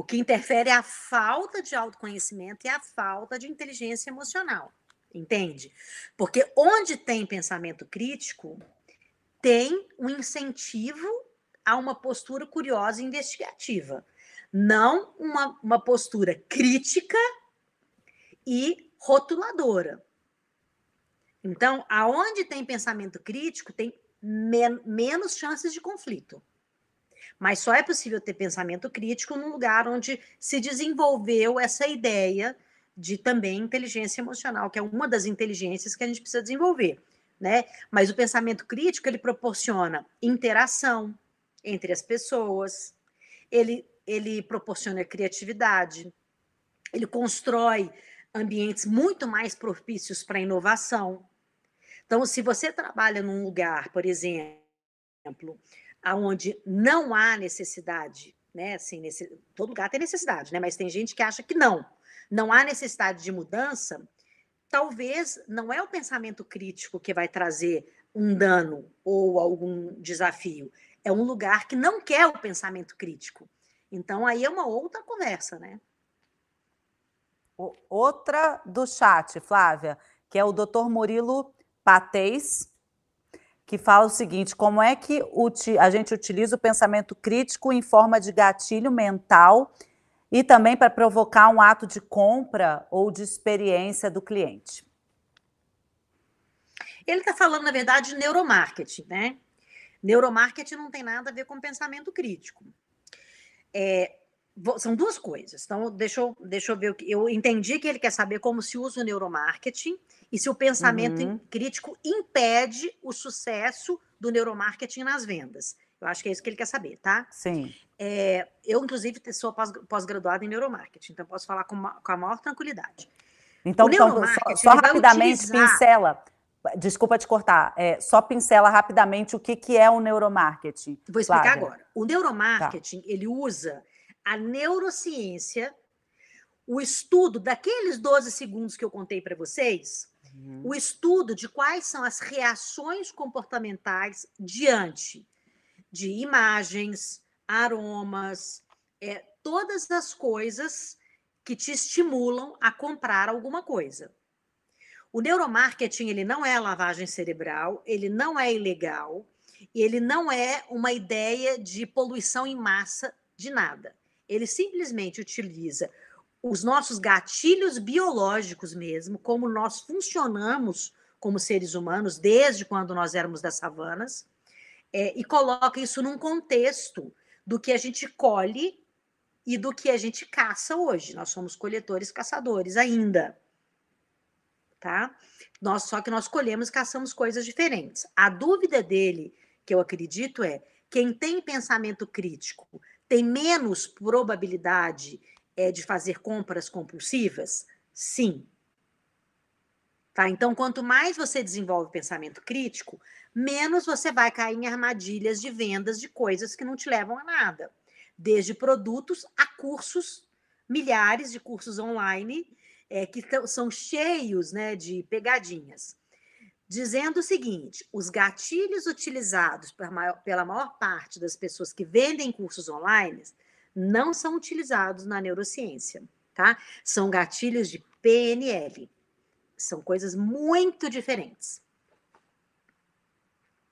O que interfere é a falta de autoconhecimento e a falta de inteligência emocional entende? Porque onde tem pensamento crítico, tem um incentivo a uma postura curiosa e investigativa, não uma, uma postura crítica e rotuladora. Então, aonde tem pensamento crítico, tem men menos chances de conflito. Mas só é possível ter pensamento crítico num lugar onde se desenvolveu essa ideia de também inteligência emocional, que é uma das inteligências que a gente precisa desenvolver, né? Mas o pensamento crítico ele proporciona interação entre as pessoas, ele ele proporciona criatividade, ele constrói ambientes muito mais propícios para inovação. Então, se você trabalha num lugar, por exemplo, aonde não há necessidade, né? Assim, nesse, todo lugar tem necessidade, né? Mas tem gente que acha que não não há necessidade de mudança, talvez não é o pensamento crítico que vai trazer um dano ou algum desafio. É um lugar que não quer o pensamento crítico. Então, aí é uma outra conversa, né? Outra do chat, Flávia, que é o doutor Murilo Patês, que fala o seguinte: como é que a gente utiliza o pensamento crítico em forma de gatilho mental e também para provocar um ato de compra ou de experiência do cliente. Ele está falando, na verdade, de neuromarketing, né? Neuromarketing não tem nada a ver com pensamento crítico. É, são duas coisas. Então, deixa eu, deixa eu ver o que. Eu entendi que ele quer saber como se usa o neuromarketing e se o pensamento uhum. crítico impede o sucesso do neuromarketing nas vendas. Eu acho que é isso que ele quer saber, tá? Sim. É, eu, inclusive, sou pós-graduada em neuromarketing, então posso falar com, uma, com a maior tranquilidade. Então, então só, só rapidamente utilizar... pincela. Desculpa te cortar. É, só pincela rapidamente o que, que é o neuromarketing. Vou explicar Flávia. agora. O neuromarketing, tá. ele usa a neurociência, o estudo daqueles 12 segundos que eu contei para vocês, uhum. o estudo de quais são as reações comportamentais diante de imagens, aromas, é, todas as coisas que te estimulam a comprar alguma coisa. O neuromarketing ele não é lavagem cerebral, ele não é ilegal, ele não é uma ideia de poluição em massa de nada. Ele simplesmente utiliza os nossos gatilhos biológicos mesmo, como nós funcionamos como seres humanos desde quando nós éramos das savanas, é, e coloca isso num contexto do que a gente colhe e do que a gente caça hoje. Nós somos coletores caçadores ainda. Tá? Nós só que nós colhemos caçamos coisas diferentes. A dúvida dele, que eu acredito, é quem tem pensamento crítico tem menos probabilidade é, de fazer compras compulsivas? Sim. Tá? Então, quanto mais você desenvolve pensamento crítico, menos você vai cair em armadilhas de vendas de coisas que não te levam a nada. Desde produtos a cursos, milhares de cursos online, é, que são cheios né, de pegadinhas. Dizendo o seguinte: os gatilhos utilizados pela maior parte das pessoas que vendem cursos online não são utilizados na neurociência, tá? São gatilhos de PNL. São coisas muito diferentes.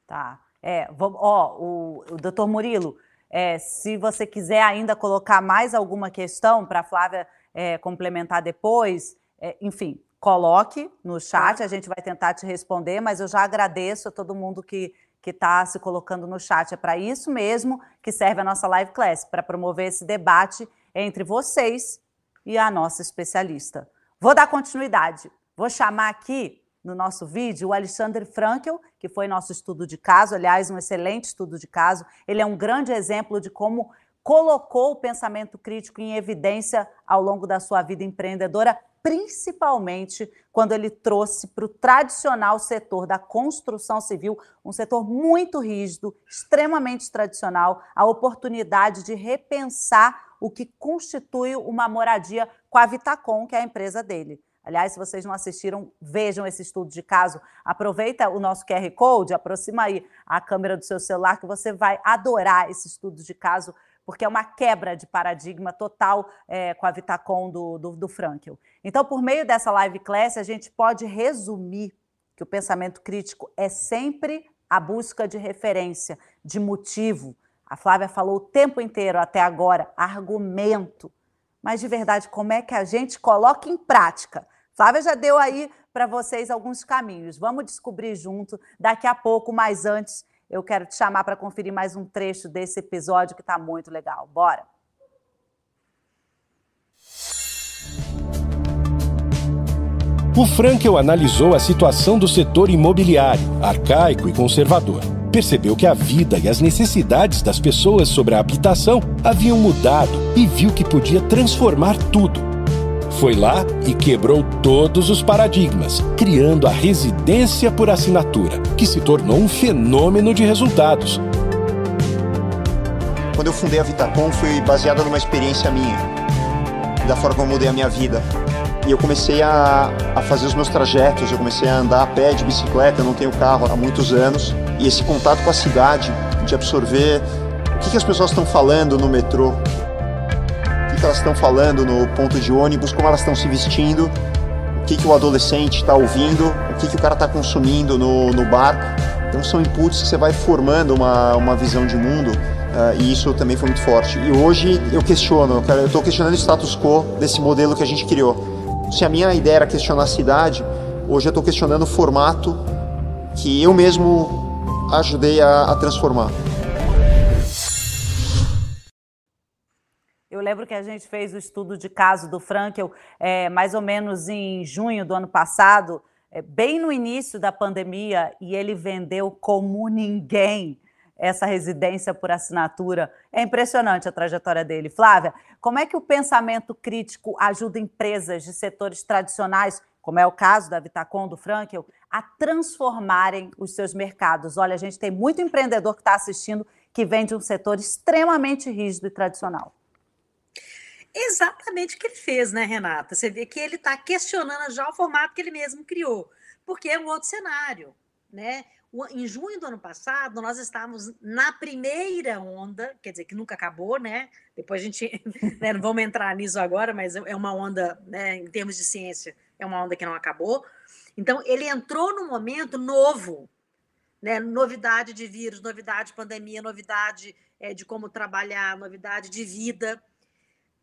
Tá. É, ó, o, o doutor Murilo, é, se você quiser ainda colocar mais alguma questão para a Flávia é, complementar depois, é, enfim, coloque no chat, a gente vai tentar te responder, mas eu já agradeço a todo mundo que que está se colocando no chat. É para isso mesmo que serve a nossa live class, para promover esse debate entre vocês e a nossa especialista. Vou dar continuidade. Vou chamar aqui no nosso vídeo o Alexander Frankel, que foi nosso estudo de caso, aliás, um excelente estudo de caso. Ele é um grande exemplo de como colocou o pensamento crítico em evidência ao longo da sua vida empreendedora, principalmente quando ele trouxe para o tradicional setor da construção civil, um setor muito rígido, extremamente tradicional, a oportunidade de repensar o que constitui uma moradia com a Vitacom, que é a empresa dele. Aliás, se vocês não assistiram, vejam esse estudo de caso. Aproveita o nosso QR Code, aproxima aí a câmera do seu celular, que você vai adorar esse estudo de caso, porque é uma quebra de paradigma total é, com a Vitacom do, do, do Frankel. Então, por meio dessa live class, a gente pode resumir que o pensamento crítico é sempre a busca de referência, de motivo. A Flávia falou o tempo inteiro até agora, argumento. Mas de verdade, como é que a gente coloca em prática? Flávia já deu aí para vocês alguns caminhos. Vamos descobrir junto daqui a pouco, mas antes eu quero te chamar para conferir mais um trecho desse episódio que está muito legal. Bora! O Frankel analisou a situação do setor imobiliário, arcaico e conservador. Percebeu que a vida e as necessidades das pessoas sobre a habitação haviam mudado e viu que podia transformar tudo foi lá e quebrou todos os paradigmas, criando a residência por assinatura, que se tornou um fenômeno de resultados. Quando eu fundei a Vitacom foi baseada numa experiência minha, da forma como eu mudei a minha vida. E eu comecei a, a fazer os meus trajetos, eu comecei a andar a pé, de bicicleta, eu não tenho carro há muitos anos. E esse contato com a cidade, de absorver o que, que as pessoas estão falando no metrô, que elas estão falando no ponto de ônibus, como elas estão se vestindo, o que, que o adolescente está ouvindo, o que, que o cara está consumindo no, no bar. Então são inputs que você vai formando uma, uma visão de mundo uh, e isso também foi muito forte. E hoje eu questiono, eu estou questionando o status quo desse modelo que a gente criou. Se a minha ideia era questionar a cidade, hoje eu estou questionando o formato que eu mesmo ajudei a, a transformar. Lembro que a gente fez o estudo de caso do Frankel é, mais ou menos em junho do ano passado, é, bem no início da pandemia, e ele vendeu como ninguém essa residência por assinatura. É impressionante a trajetória dele. Flávia, como é que o pensamento crítico ajuda empresas de setores tradicionais, como é o caso da Vitacom, do Frankel, a transformarem os seus mercados? Olha, a gente tem muito empreendedor que está assistindo que vem de um setor extremamente rígido e tradicional. Exatamente o que ele fez, né, Renata? Você vê que ele está questionando já o formato que ele mesmo criou, porque é um outro cenário, né? Em junho do ano passado, nós estávamos na primeira onda, quer dizer, que nunca acabou, né? Depois a gente, (laughs) né, não vamos entrar nisso agora, mas é uma onda, né, em termos de ciência, é uma onda que não acabou. Então, ele entrou num momento novo, né? Novidade de vírus, novidade de pandemia, novidade é, de como trabalhar, novidade de vida.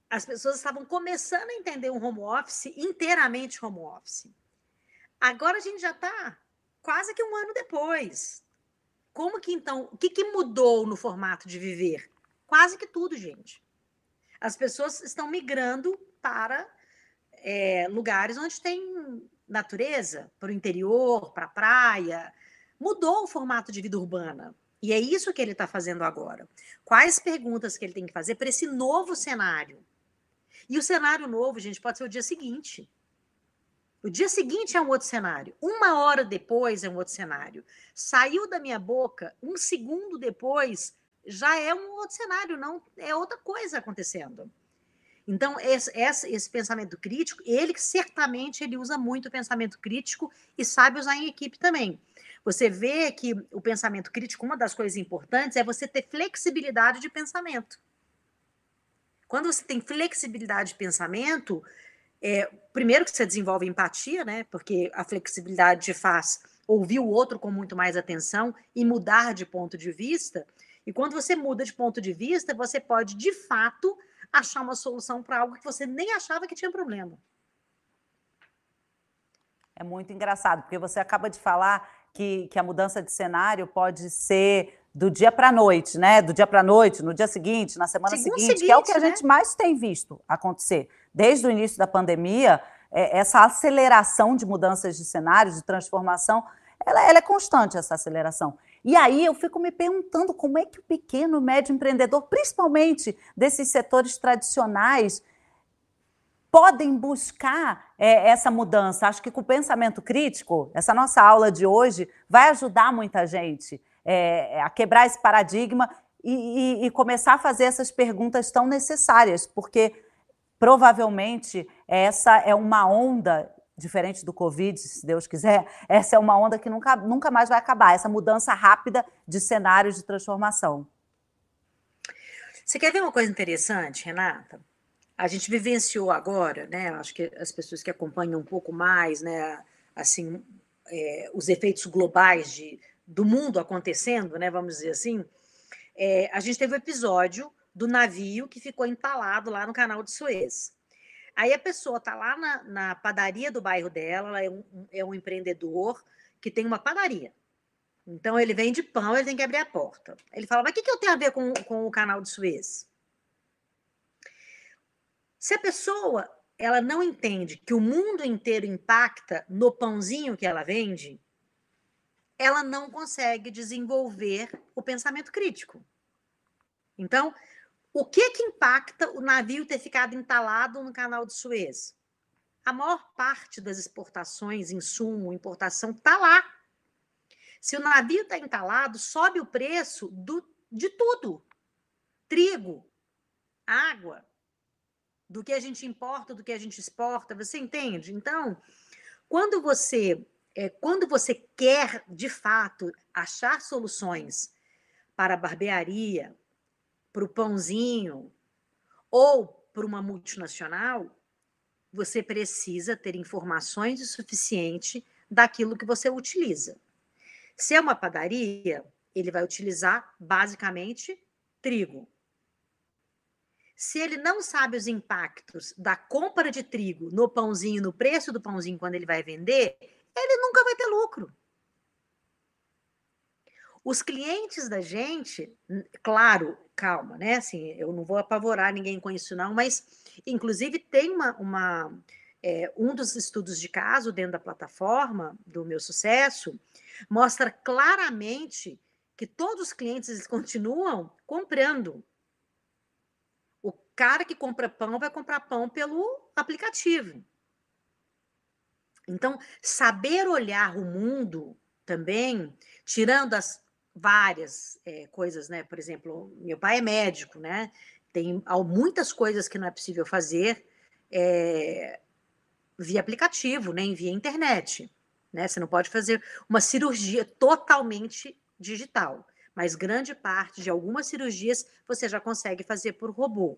As pessoas estavam começando a entender o home office inteiramente home office. Agora a gente já está quase que um ano depois. Como que então, o que, que mudou no formato de viver? Quase que tudo, gente. As pessoas estão migrando para é, lugares onde tem natureza, para o interior, para a praia. Mudou o formato de vida urbana. E é isso que ele está fazendo agora. Quais perguntas que ele tem que fazer para esse novo cenário? E o cenário novo, gente, pode ser o dia seguinte. O dia seguinte é um outro cenário. Uma hora depois é um outro cenário. Saiu da minha boca, um segundo depois já é um outro cenário, não é outra coisa acontecendo. Então, esse, esse, esse, pensamento crítico, ele certamente ele usa muito o pensamento crítico e sabe usar em equipe também. Você vê que o pensamento crítico, uma das coisas importantes é você ter flexibilidade de pensamento. Quando você tem flexibilidade de pensamento, é, primeiro que você desenvolve empatia, né? Porque a flexibilidade te faz ouvir o outro com muito mais atenção e mudar de ponto de vista. E quando você muda de ponto de vista, você pode, de fato, achar uma solução para algo que você nem achava que tinha problema. É muito engraçado, porque você acaba de falar que, que a mudança de cenário pode ser do dia para a noite, né? Do dia para a noite, no dia seguinte, na semana seguinte, seguinte, que é o que a né? gente mais tem visto acontecer. Desde o início da pandemia, é, essa aceleração de mudanças de cenários, de transformação, ela, ela, é constante, essa aceleração. E aí eu fico me perguntando como é que o pequeno, médio empreendedor, principalmente desses setores tradicionais, podem buscar é, essa mudança. Acho que com o pensamento crítico, essa nossa aula de hoje vai ajudar muita gente é, a quebrar esse paradigma e, e, e começar a fazer essas perguntas tão necessárias, porque provavelmente essa é uma onda diferente do Covid, se Deus quiser, (laughs) essa é uma onda que nunca, nunca mais vai acabar, essa mudança rápida de cenários de transformação. Você quer ver uma coisa interessante, Renata? A gente vivenciou agora, né? Acho que as pessoas que acompanham um pouco mais, né? Assim, é, os efeitos globais de, do mundo acontecendo, né? Vamos dizer assim. É, a gente teve o um episódio do navio que ficou entalado lá no canal de Suez. Aí a pessoa está lá na, na, padaria do bairro dela, ela é um, é um empreendedor que tem uma padaria. Então ele vende pão, ele tem que abrir a porta. Ele fala, mas o que, que eu tenho a ver com, com o canal de Suez? Se a pessoa ela não entende que o mundo inteiro impacta no pãozinho que ela vende, ela não consegue desenvolver o pensamento crítico. Então, o que que impacta o navio ter ficado entalado no canal de Suez? A maior parte das exportações, insumo, importação, está lá. Se o navio está entalado, sobe o preço do, de tudo: trigo, água, do que a gente importa, do que a gente exporta. Você entende? Então, quando você é, quando você quer de fato achar soluções para a barbearia, para o pãozinho ou para uma multinacional, você precisa ter informações o suficiente daquilo que você utiliza. Se é uma padaria, ele vai utilizar basicamente trigo. Se ele não sabe os impactos da compra de trigo no pãozinho, no preço do pãozinho quando ele vai vender, ele nunca vai ter lucro. Os clientes da gente, claro, calma, né? Assim, eu não vou apavorar ninguém com isso, não, mas inclusive tem uma, uma é, um dos estudos de caso dentro da plataforma do meu sucesso mostra claramente que todos os clientes continuam comprando. O cara que compra pão vai comprar pão pelo aplicativo. Então, saber olhar o mundo também, tirando as várias é, coisas, né? Por exemplo, meu pai é médico, né? Tem muitas coisas que não é possível fazer é, via aplicativo, nem né? via internet, né? Você não pode fazer uma cirurgia totalmente digital, mas grande parte de algumas cirurgias você já consegue fazer por robô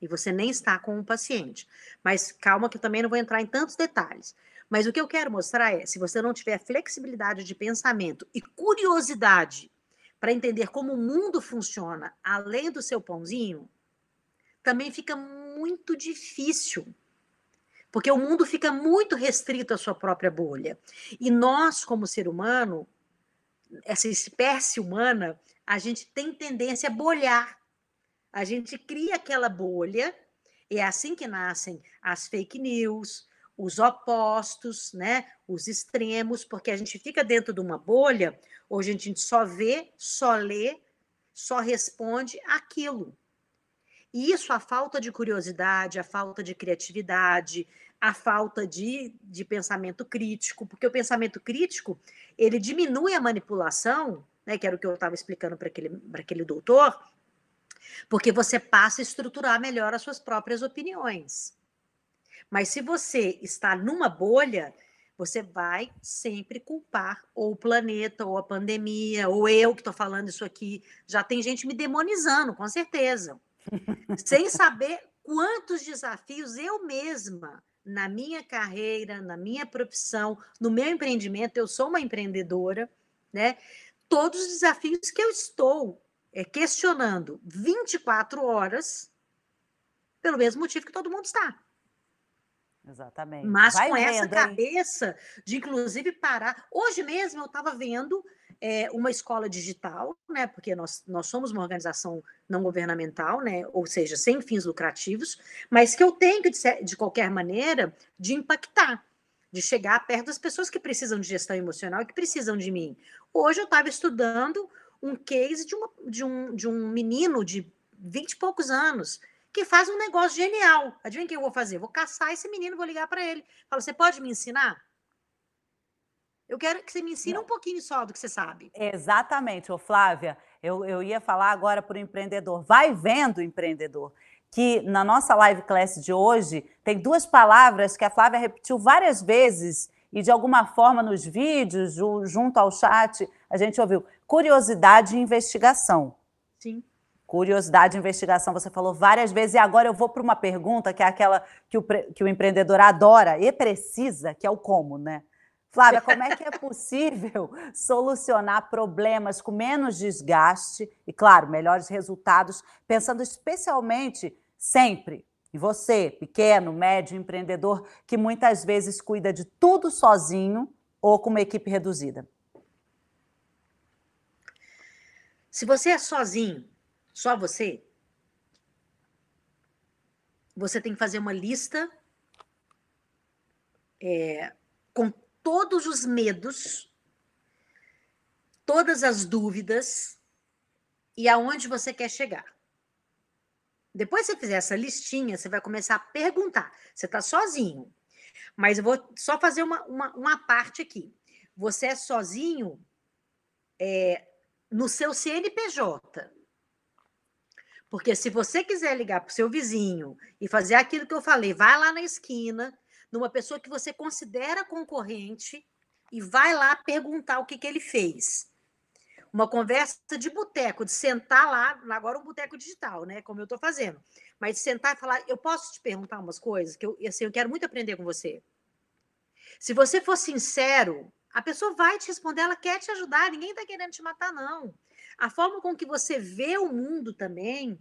e você nem está com o paciente. Mas calma que eu também não vou entrar em tantos detalhes. Mas o que eu quero mostrar é, se você não tiver flexibilidade de pensamento e curiosidade para entender como o mundo funciona além do seu pãozinho, também fica muito difícil. Porque o mundo fica muito restrito à sua própria bolha. E nós, como ser humano, essa espécie humana, a gente tem tendência a bolhar. A gente cria aquela bolha, e é assim que nascem as fake news, os opostos, né? os extremos, porque a gente fica dentro de uma bolha, onde a gente só vê, só lê, só responde aquilo. E isso, a falta de curiosidade, a falta de criatividade, a falta de, de pensamento crítico, porque o pensamento crítico ele diminui a manipulação, né, que era o que eu estava explicando para aquele, aquele doutor, porque você passa a estruturar melhor as suas próprias opiniões. Mas se você está numa bolha, você vai sempre culpar ou o planeta, ou a pandemia, ou eu que estou falando isso aqui. Já tem gente me demonizando, com certeza. (laughs) Sem saber quantos desafios eu mesma, na minha carreira, na minha profissão, no meu empreendimento, eu sou uma empreendedora, né? Todos os desafios que eu estou é, questionando 24 horas, pelo mesmo motivo que todo mundo está. Exatamente. Mas Vai com vendo, essa cabeça hein? de, inclusive, parar. Hoje mesmo eu estava vendo é, uma escola digital, né? Porque nós, nós somos uma organização não governamental, né? Ou seja, sem fins lucrativos, mas que eu tenho que, de, de qualquer maneira, de impactar, de chegar perto das pessoas que precisam de gestão emocional e que precisam de mim. Hoje eu estava estudando um case de, uma, de, um, de um menino de vinte e poucos anos que faz um negócio genial. Adivinha o que eu vou fazer? Vou caçar esse menino, vou ligar para ele. Falo, você pode me ensinar? Eu quero que você me ensine um pouquinho só do que você sabe. Exatamente, ô Flávia. Eu, eu ia falar agora para o empreendedor. Vai vendo, empreendedor, que na nossa live class de hoje tem duas palavras que a Flávia repetiu várias vezes e de alguma forma nos vídeos, junto ao chat, a gente ouviu curiosidade e investigação. Sim. Curiosidade investigação, você falou várias vezes, e agora eu vou para uma pergunta que é aquela que o, que o empreendedor adora e precisa, que é o como, né? Flávia, como é que é possível (laughs) solucionar problemas com menos desgaste e, claro, melhores resultados, pensando especialmente sempre em você, pequeno, médio empreendedor, que muitas vezes cuida de tudo sozinho ou com uma equipe reduzida? Se você é sozinho, só você? Você tem que fazer uma lista é, com todos os medos, todas as dúvidas e aonde você quer chegar. Depois que você fizer essa listinha, você vai começar a perguntar. Você está sozinho. Mas eu vou só fazer uma, uma, uma parte aqui. Você é sozinho é, no seu CNPJ. Porque se você quiser ligar para o seu vizinho e fazer aquilo que eu falei, vai lá na esquina, numa pessoa que você considera concorrente, e vai lá perguntar o que, que ele fez. Uma conversa de boteco, de sentar lá, agora um boteco digital, né? Como eu estou fazendo. Mas de sentar e falar, eu posso te perguntar umas coisas que eu, assim, eu quero muito aprender com você. Se você for sincero, a pessoa vai te responder, ela quer te ajudar, ninguém está querendo te matar, não. A forma com que você vê o mundo também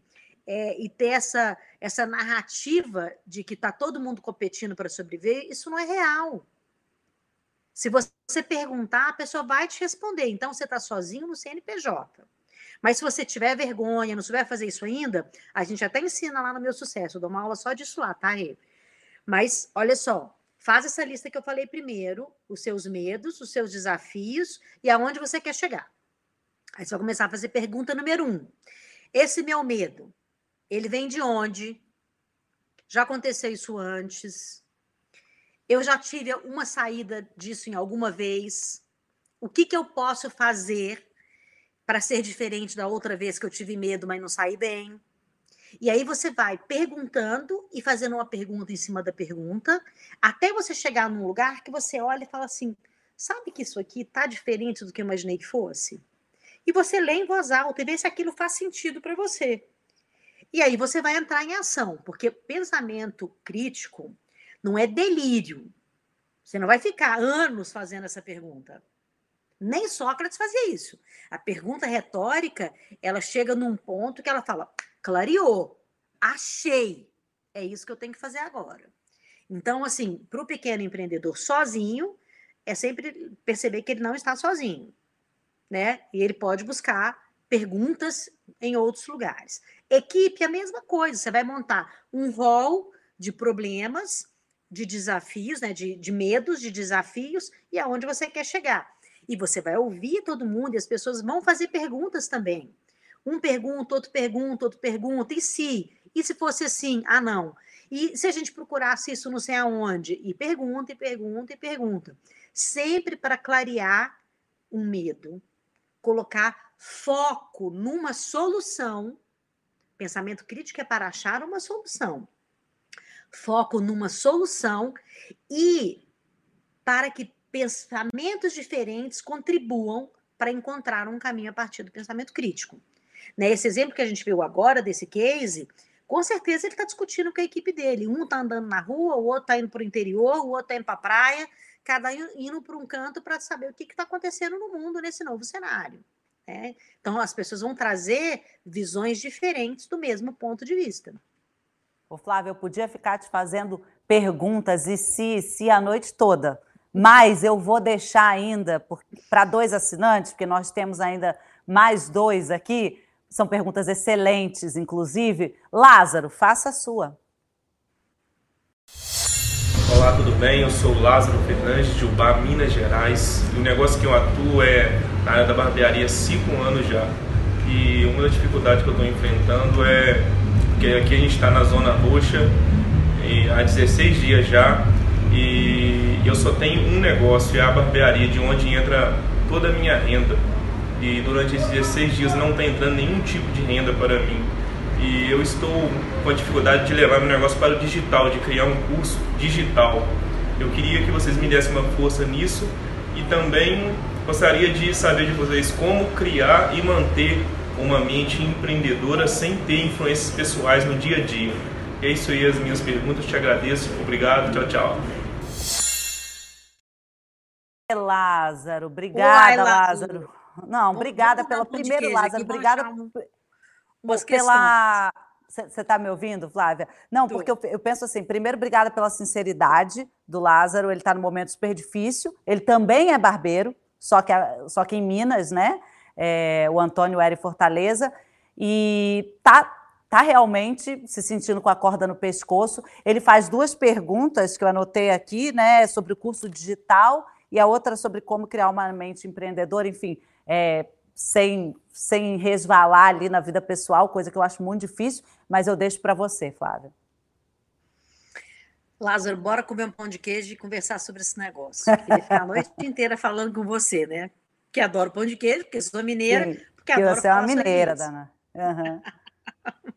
é, e ter essa, essa narrativa de que está todo mundo competindo para sobreviver, isso não é real. Se você perguntar, a pessoa vai te responder. Então, você está sozinho no CNPJ. Mas se você tiver vergonha, não souber fazer isso ainda, a gente até ensina lá no meu sucesso. Eu dou uma aula só disso lá, tá, Rê? Mas, olha só, faz essa lista que eu falei primeiro, os seus medos, os seus desafios e aonde você quer chegar. Aí você vai começar a fazer pergunta número um. Esse meu medo, ele vem de onde? Já aconteceu isso antes? Eu já tive uma saída disso em alguma vez? O que, que eu posso fazer para ser diferente da outra vez que eu tive medo, mas não saí bem? E aí você vai perguntando e fazendo uma pergunta em cima da pergunta, até você chegar num lugar que você olha e fala assim: sabe que isso aqui está diferente do que eu imaginei que fosse? E você lê em voz alta e vê se aquilo faz sentido para você. E aí você vai entrar em ação, porque pensamento crítico não é delírio. Você não vai ficar anos fazendo essa pergunta. Nem Sócrates fazia isso. A pergunta retórica, ela chega num ponto que ela fala: clareou, achei. É isso que eu tenho que fazer agora. Então, assim, para o pequeno empreendedor sozinho, é sempre perceber que ele não está sozinho, né? E ele pode buscar perguntas em outros lugares. Equipe, a mesma coisa. Você vai montar um rol de problemas, de desafios, né? De, de medos, de desafios e aonde você quer chegar. E você vai ouvir todo mundo e as pessoas vão fazer perguntas também. Um pergunta, outro pergunta, outro pergunta. E se? E se fosse assim? Ah, não. E se a gente procurasse isso não sei aonde? E pergunta, e pergunta, e pergunta. Sempre para clarear um medo, colocar foco numa solução. Pensamento crítico é para achar uma solução. Foco numa solução e para que pensamentos diferentes contribuam para encontrar um caminho a partir do pensamento crítico. Né? Esse exemplo que a gente viu agora desse case, com certeza ele está discutindo com a equipe dele. Um está andando na rua, o outro está indo para o interior, o outro está indo para a praia, cada indo para um canto para saber o que está acontecendo no mundo nesse novo cenário. Né? Então as pessoas vão trazer visões diferentes do mesmo ponto de vista. Ô Flávio, eu podia ficar te fazendo perguntas e se, se a noite toda, mas eu vou deixar ainda para dois assinantes, porque nós temos ainda mais dois aqui. São perguntas excelentes, inclusive. Lázaro, faça a sua. Olá, tudo bem? Eu sou Lázaro Fernandes, de Ubá, Minas Gerais. E o negócio que eu atuo é na área da barbearia há cinco anos já. E uma das dificuldades que eu estou enfrentando é que aqui a gente está na zona roxa há 16 dias já e eu só tenho um negócio, é a barbearia, de onde entra toda a minha renda e durante esses 16 dias não está entrando nenhum tipo de renda para mim. E eu estou com a dificuldade de levar meu negócio para o digital, de criar um curso digital. Eu queria que vocês me dessem uma força nisso e também gostaria de saber de vocês como criar e manter uma mente empreendedora sem ter influências pessoais no dia a dia. É isso aí as minhas perguntas, te agradeço, obrigado, tchau, tchau. Lázaro, obrigada, Lázaro. Lázaro. Não, obrigada pela primeiro, Lázaro, obrigada um, pela. Você está me ouvindo, Flávia? Não, porque eu, eu, penso assim: primeiro, obrigada pela sinceridade do Lázaro. Ele está num momento super difícil. Ele também é barbeiro, só que, só que em Minas, né? É, o Antônio era em Fortaleza. E tá, tá realmente se sentindo com a corda no pescoço. Ele faz duas perguntas que eu anotei aqui, né? Sobre o curso digital e a outra sobre como criar uma mente empreendedora. Enfim, é, sem, sem resvalar ali na vida pessoal, coisa que eu acho muito difícil, mas eu deixo para você, Flávia. Lázaro, bora comer um pão de queijo e conversar sobre esse negócio. Eu queria ficar a noite (laughs) inteira falando com você, né? Que adoro pão de queijo, porque sou mineira, Sim, porque adoro Você é uma mineira, Dana. Uhum. (laughs)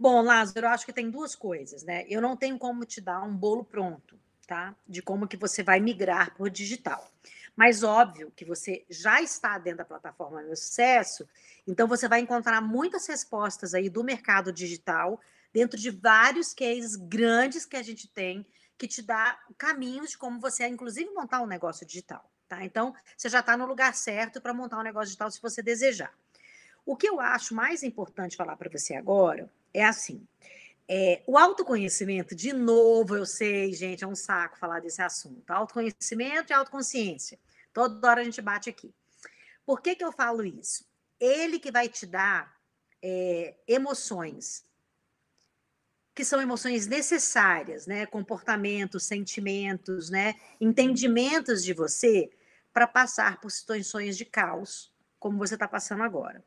Bom, Lázaro, eu acho que tem duas coisas, né? Eu não tenho como te dar um bolo pronto, tá? De como que você vai migrar para o digital. Mas óbvio que você já está dentro da plataforma Meu Sucesso, então você vai encontrar muitas respostas aí do mercado digital dentro de vários cases grandes que a gente tem que te dá caminhos de como você, inclusive, montar um negócio digital. Tá? Então, você já está no lugar certo para montar um negócio digital se você desejar. O que eu acho mais importante falar para você agora é assim: é, o autoconhecimento, de novo, eu sei, gente, é um saco falar desse assunto. Autoconhecimento e autoconsciência. Toda hora a gente bate aqui. Por que, que eu falo isso? Ele que vai te dar é, emoções, que são emoções necessárias, né? Comportamentos, sentimentos, né? Entendimentos de você para passar por situações de caos, como você está passando agora.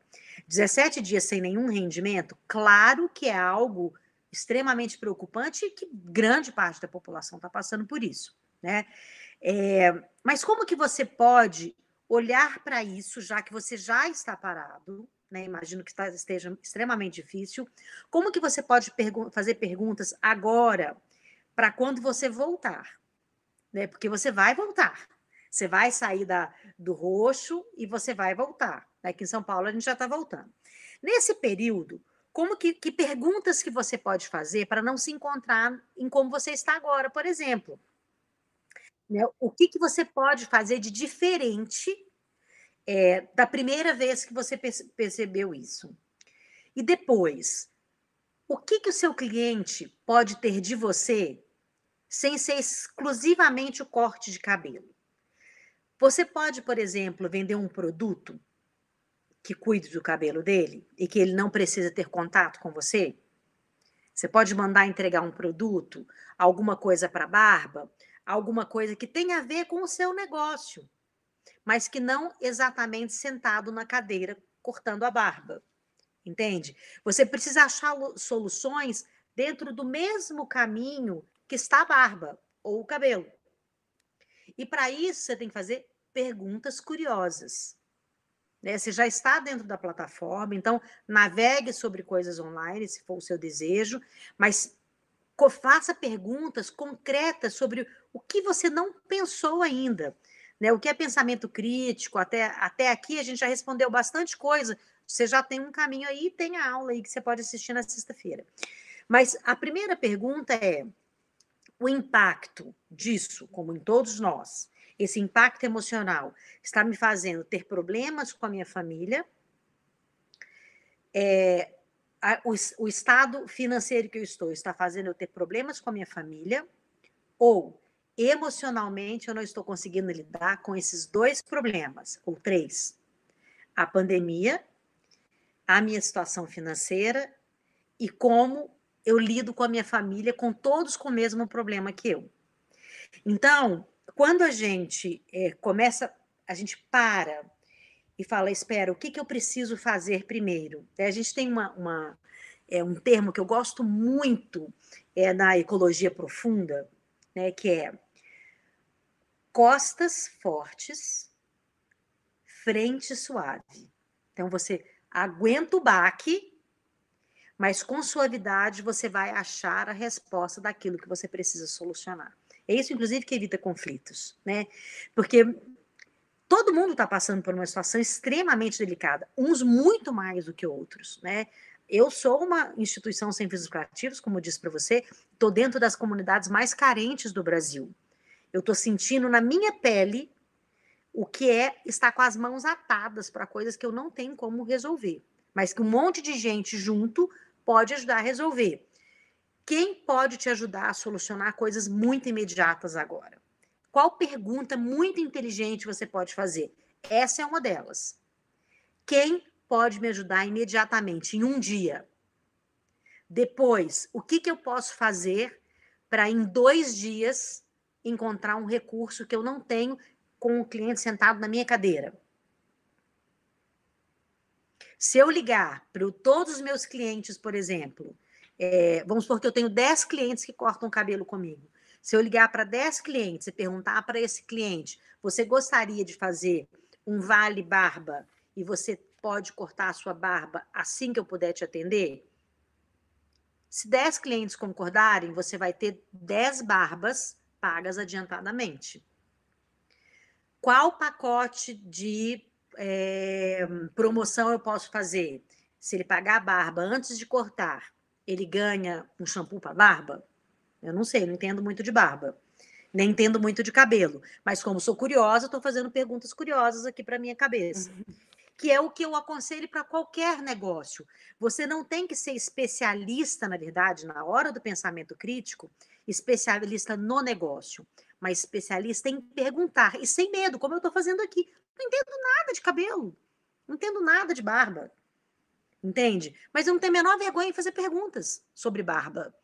17 dias sem nenhum rendimento, claro que é algo extremamente preocupante e que grande parte da população está passando por isso, né? É, mas como que você pode olhar para isso, já que você já está parado, né? Imagino que tá, esteja extremamente difícil. Como que você pode pergu fazer perguntas agora para quando você voltar? Né? Porque você vai voltar. Você vai sair da, do roxo e você vai voltar. Aqui em São Paulo a gente já está voltando. Nesse período, como que, que perguntas que você pode fazer para não se encontrar em como você está agora, por exemplo? Né? O que, que você pode fazer de diferente é, da primeira vez que você percebeu isso? E depois, o que, que o seu cliente pode ter de você sem ser exclusivamente o corte de cabelo? Você pode, por exemplo, vender um produto que cuide do cabelo dele e que ele não precisa ter contato com você? Você pode mandar entregar um produto, alguma coisa para barba, alguma coisa que tenha a ver com o seu negócio, mas que não exatamente sentado na cadeira cortando a barba. Entende? Você precisa achar soluções dentro do mesmo caminho que está a barba ou o cabelo. E para isso você tem que fazer perguntas curiosas. Né? Você já está dentro da plataforma, então navegue sobre coisas online, se for o seu desejo, mas faça perguntas concretas sobre o que você não pensou ainda. Né? O que é pensamento crítico? Até, até aqui a gente já respondeu bastante coisa. Você já tem um caminho aí, tem a aula aí que você pode assistir na sexta-feira. Mas a primeira pergunta é: o impacto disso, como em todos nós, esse impacto emocional está me fazendo ter problemas com a minha família, é, a, o, o estado financeiro que eu estou está fazendo eu ter problemas com a minha família, ou emocionalmente eu não estou conseguindo lidar com esses dois problemas, ou três: a pandemia, a minha situação financeira e como eu lido com a minha família, com todos com o mesmo problema que eu. Então, quando a gente é, começa, a gente para e fala, espera, o que, que eu preciso fazer primeiro? É, a gente tem uma, uma, é, um termo que eu gosto muito é, na ecologia profunda, né, que é costas fortes, frente suave. Então, você aguenta o baque, mas com suavidade você vai achar a resposta daquilo que você precisa solucionar. É isso, inclusive, que evita conflitos, né? Porque todo mundo está passando por uma situação extremamente delicada, uns muito mais do que outros, né? Eu sou uma instituição sem fins lucrativos, como eu disse para você, estou dentro das comunidades mais carentes do Brasil. Eu estou sentindo na minha pele o que é estar com as mãos atadas para coisas que eu não tenho como resolver, mas que um monte de gente junto pode ajudar a resolver. Quem pode te ajudar a solucionar coisas muito imediatas agora? Qual pergunta muito inteligente você pode fazer? Essa é uma delas. Quem pode me ajudar imediatamente, em um dia? Depois, o que, que eu posso fazer para, em dois dias, encontrar um recurso que eu não tenho com o cliente sentado na minha cadeira? Se eu ligar para todos os meus clientes, por exemplo, é, vamos supor que eu tenho 10 clientes que cortam cabelo comigo. Se eu ligar para 10 clientes e perguntar para esse cliente, você gostaria de fazer um vale barba e você pode cortar a sua barba assim que eu puder te atender? Se 10 clientes concordarem, você vai ter 10 barbas pagas adiantadamente. Qual pacote de é, promoção eu posso fazer? Se ele pagar a barba antes de cortar ele ganha um shampoo para barba? Eu não sei, não entendo muito de barba. Nem entendo muito de cabelo. Mas como sou curiosa, estou fazendo perguntas curiosas aqui para minha cabeça. Uhum. Que é o que eu aconselho para qualquer negócio. Você não tem que ser especialista, na verdade, na hora do pensamento crítico, especialista no negócio, mas especialista em perguntar. E sem medo, como eu estou fazendo aqui. Não entendo nada de cabelo. Não entendo nada de barba entende? Mas eu não tenho a menor vergonha em fazer perguntas sobre barba.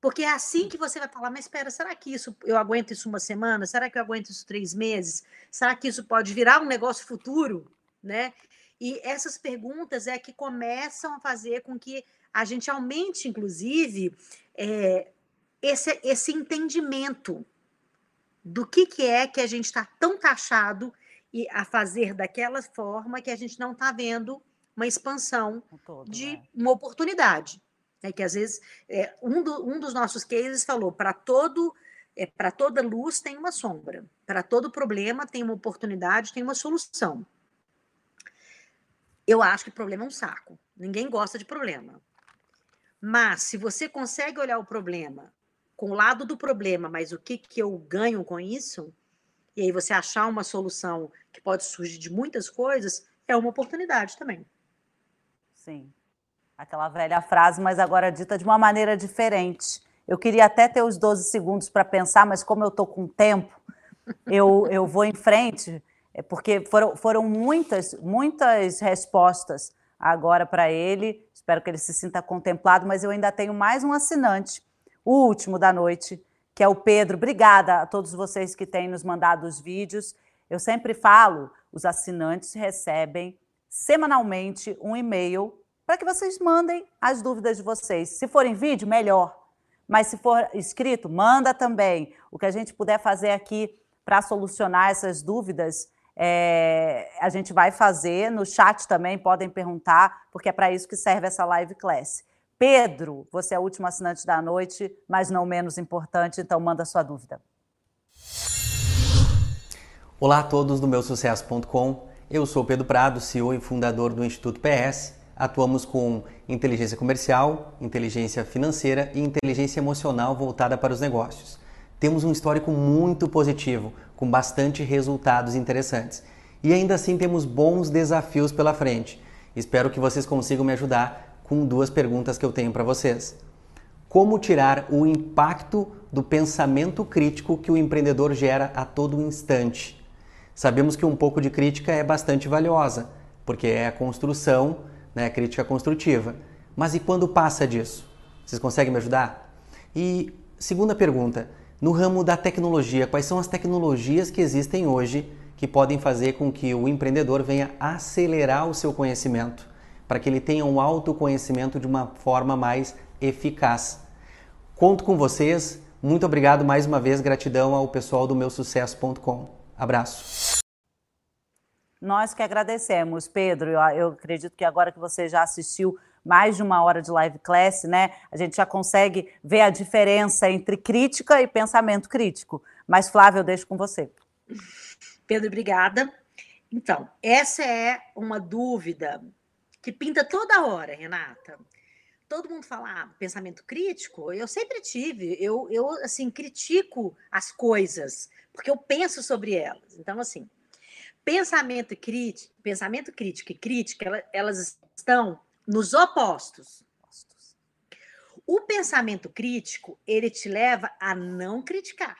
Porque é assim que você vai falar, mas espera, será que isso eu aguento isso uma semana? Será que eu aguento isso três meses? Será que isso pode virar um negócio futuro? Né? E essas perguntas é que começam a fazer com que a gente aumente, inclusive, é, esse, esse entendimento do que, que é que a gente está tão taxado e a fazer daquela forma que a gente não está vendo uma expansão todo, de né? uma oportunidade. É que às vezes é, um, do, um dos nossos cases falou para todo é, para toda luz tem uma sombra, para todo problema tem uma oportunidade, tem uma solução. Eu acho que problema é um saco. Ninguém gosta de problema. Mas se você consegue olhar o problema com o lado do problema, mas o que, que eu ganho com isso, e aí você achar uma solução que pode surgir de muitas coisas, é uma oportunidade também. Sim. Aquela velha frase, mas agora dita de uma maneira diferente. Eu queria até ter os 12 segundos para pensar, mas como eu estou com tempo, eu, eu vou em frente, é porque foram, foram muitas, muitas respostas agora para ele. Espero que ele se sinta contemplado, mas eu ainda tenho mais um assinante, o último da noite, que é o Pedro. Obrigada a todos vocês que têm nos mandado os vídeos. Eu sempre falo, os assinantes recebem semanalmente um e-mail para que vocês mandem as dúvidas de vocês. Se for em vídeo, melhor. Mas se for escrito, manda também. O que a gente puder fazer aqui para solucionar essas dúvidas, é, a gente vai fazer. No chat também podem perguntar, porque é para isso que serve essa live class. Pedro, você é o último assinante da noite, mas não menos importante, então manda sua dúvida. Olá a todos do meu sucesso.com. Eu sou Pedro Prado, CEO e fundador do Instituto PS. Atuamos com inteligência comercial, inteligência financeira e inteligência emocional voltada para os negócios. Temos um histórico muito positivo, com bastante resultados interessantes. E ainda assim temos bons desafios pela frente. Espero que vocês consigam me ajudar com duas perguntas que eu tenho para vocês. Como tirar o impacto do pensamento crítico que o empreendedor gera a todo instante? Sabemos que um pouco de crítica é bastante valiosa, porque é a construção, né, crítica construtiva. Mas e quando passa disso? Vocês conseguem me ajudar? E segunda pergunta, no ramo da tecnologia, quais são as tecnologias que existem hoje que podem fazer com que o empreendedor venha acelerar o seu conhecimento? para que ele tenha um autoconhecimento de uma forma mais eficaz. Conto com vocês. Muito obrigado mais uma vez. Gratidão ao pessoal do meu sucesso.com. Abraço. Nós que agradecemos, Pedro. Eu, eu acredito que agora que você já assistiu mais de uma hora de live class, né? A gente já consegue ver a diferença entre crítica e pensamento crítico. Mas, Flávio, eu deixo com você. Pedro, obrigada. Então, essa é uma dúvida que pinta toda hora, Renata. Todo mundo fala ah, pensamento crítico. Eu sempre tive. Eu, eu assim critico as coisas porque eu penso sobre elas. Então, assim, pensamento crítico, pensamento crítico e crítica, elas estão nos opostos. O pensamento crítico, ele te leva a não criticar.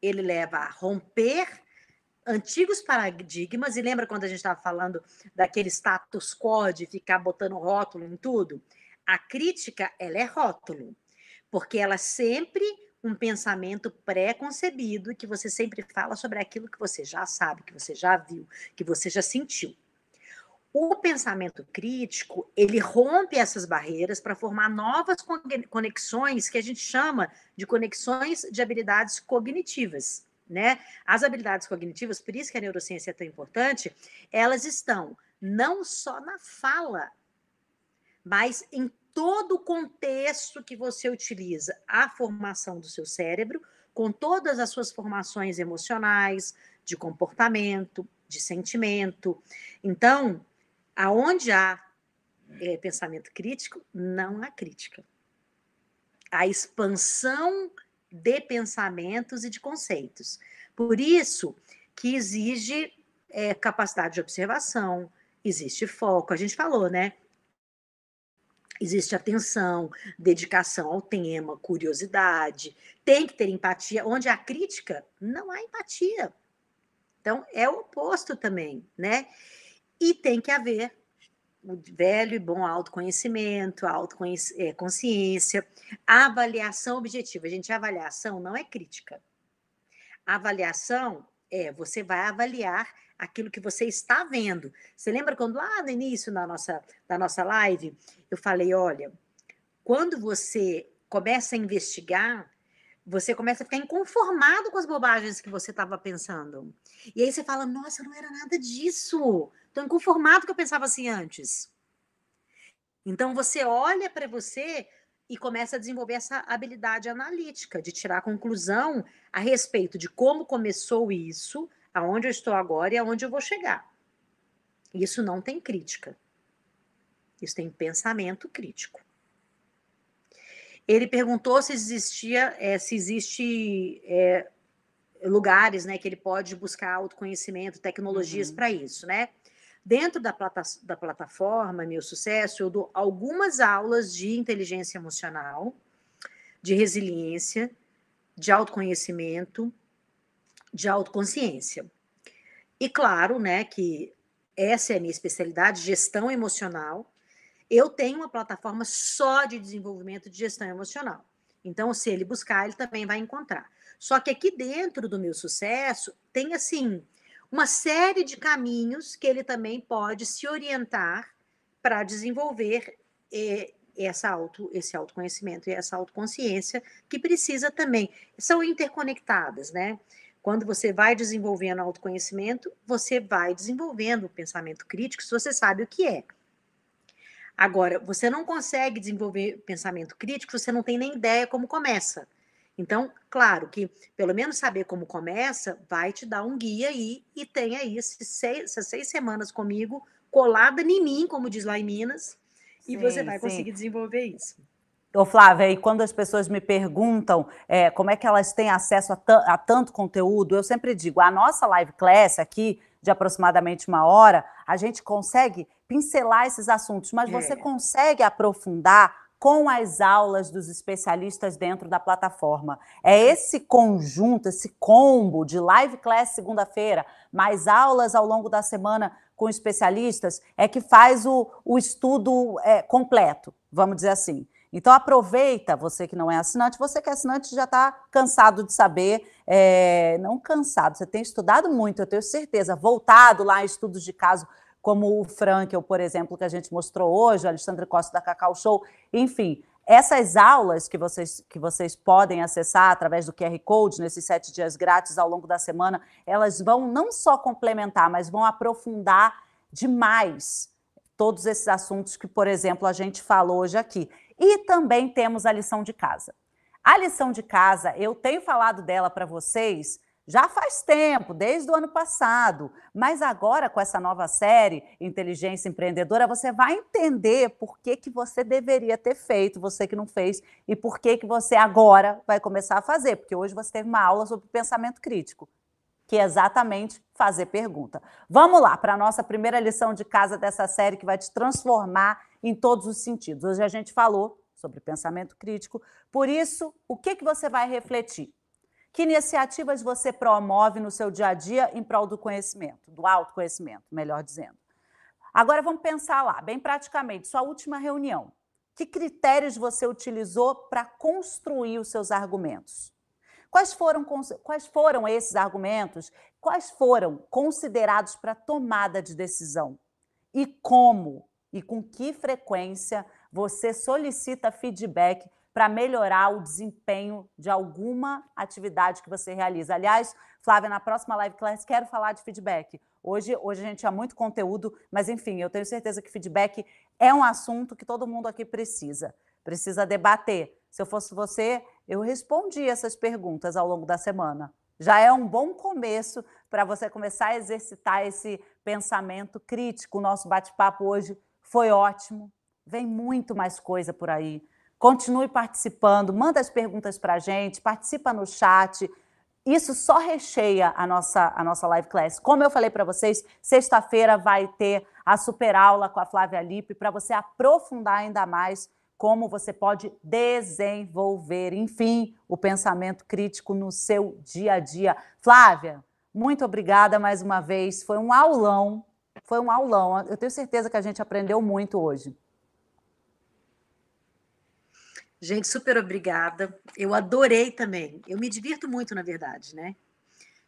Ele leva a romper antigos paradigmas, e lembra quando a gente estava falando daquele status quo de ficar botando rótulo em tudo? A crítica, ela é rótulo, porque ela sempre um pensamento pré-concebido que você sempre fala sobre aquilo que você já sabe, que você já viu, que você já sentiu. O pensamento crítico, ele rompe essas barreiras para formar novas conexões que a gente chama de conexões de habilidades cognitivas né? As habilidades cognitivas, por isso que a neurociência é tão importante, elas estão não só na fala, mas em todo o contexto que você utiliza a formação do seu cérebro, com todas as suas formações emocionais, de comportamento, de sentimento. Então, aonde há é, pensamento crítico, não há crítica. A expansão de pensamentos e de conceitos. Por isso que exige é, capacidade de observação, existe foco. A gente falou, né? Existe atenção, dedicação ao tema, curiosidade, tem que ter empatia. Onde há crítica, não há empatia. Então, é o oposto também, né? E tem que haver o velho e bom autoconhecimento, autoconsciência, é, avaliação objetiva. Gente, avaliação não é crítica. avaliação é você vai avaliar aquilo que você está vendo. Você lembra quando lá no início da nossa, da nossa live eu falei, olha, quando você começa a investigar, você começa a ficar inconformado com as bobagens que você estava pensando. E aí você fala, nossa, não era nada disso. Estou inconformado que eu pensava assim antes. Então você olha para você e começa a desenvolver essa habilidade analítica de tirar conclusão a respeito de como começou isso, aonde eu estou agora e aonde eu vou chegar. Isso não tem crítica. Isso tem pensamento crítico. ele perguntou se existia, é, se existe é, lugares, né, que ele pode buscar autoconhecimento, tecnologias uhum. para isso, né? Dentro da, plata da plataforma Meu Sucesso, eu dou algumas aulas de inteligência emocional, de resiliência, de autoconhecimento, de autoconsciência. E claro, né, que essa é a minha especialidade, gestão emocional. Eu tenho uma plataforma só de desenvolvimento de gestão emocional. Então, se ele buscar, ele também vai encontrar. Só que aqui dentro do meu sucesso tem assim uma série de caminhos que ele também pode se orientar para desenvolver essa auto, esse autoconhecimento e essa autoconsciência que precisa também são interconectadas, né? Quando você vai desenvolvendo autoconhecimento, você vai desenvolvendo o pensamento crítico, se você sabe o que é. Agora, você não consegue desenvolver pensamento crítico, você não tem nem ideia como começa. Então, claro que pelo menos saber como começa vai te dar um guia aí e tem aí esses seis, essas seis semanas comigo colada em mim, como diz lá em Minas, sim, e você vai sim. conseguir desenvolver isso. Ô Flávia, e quando as pessoas me perguntam é, como é que elas têm acesso a, a, tanto conteúdo, eu sempre digo, a nossa live class aqui, de aproximadamente uma hora, a gente consegue pincelar esses assuntos, mas é. você consegue aprofundar com as aulas dos especialistas dentro da plataforma. É esse conjunto, esse combo de live class segunda-feira, mais aulas ao longo da semana com especialistas, é que faz o, o estudo é, completo, vamos dizer assim. Então aproveita, você que não é assinante, você que é assinante já está cansado de saber, é, não cansado, você tem estudado muito, eu tenho certeza, voltado lá em estudos de caso como o Frankel, por exemplo, que a gente mostrou hoje, o Alexandre Costa da Cacau Show, enfim. Essas aulas que vocês, que vocês podem acessar através do QR Code nesses sete dias grátis ao longo da semana, elas vão não só complementar, mas vão aprofundar demais todos esses assuntos que, por exemplo, a gente falou hoje aqui. E também temos a lição de casa. A lição de casa, eu tenho falado dela para vocês já faz tempo, desde o ano passado, mas agora com essa nova série Inteligência Empreendedora, você vai entender por que, que você deveria ter feito, você que não fez, e por que, que você agora vai começar a fazer, porque hoje você teve uma aula sobre pensamento crítico, que é exatamente fazer pergunta. Vamos lá para a nossa primeira lição de casa dessa série que vai te transformar em todos os sentidos. Hoje a gente falou sobre pensamento crítico, por isso, o que, que você vai refletir? Que iniciativas você promove no seu dia a dia em prol do conhecimento, do autoconhecimento, melhor dizendo? Agora vamos pensar lá, bem praticamente, sua última reunião. Que critérios você utilizou para construir os seus argumentos? Quais foram, quais foram esses argumentos? Quais foram considerados para tomada de decisão? E como e com que frequência você solicita feedback para melhorar o desempenho de alguma atividade que você realiza. Aliás, Flávia, na próxima live class quero falar de feedback. Hoje, hoje a gente tinha muito conteúdo, mas enfim, eu tenho certeza que feedback é um assunto que todo mundo aqui precisa, precisa debater. Se eu fosse você, eu respondi essas perguntas ao longo da semana. Já é um bom começo para você começar a exercitar esse pensamento crítico. O nosso bate-papo hoje foi ótimo. Vem muito mais coisa por aí. Continue participando, manda as perguntas para a gente, participa no chat. Isso só recheia a nossa, a nossa live class. Como eu falei para vocês, sexta-feira vai ter a super aula com a Flávia Lippe para você aprofundar ainda mais como você pode desenvolver, enfim, o pensamento crítico no seu dia a dia. Flávia, muito obrigada mais uma vez. Foi um aulão. Foi um aulão. Eu tenho certeza que a gente aprendeu muito hoje. Gente, super obrigada. Eu adorei também. Eu me divirto muito, na verdade, né?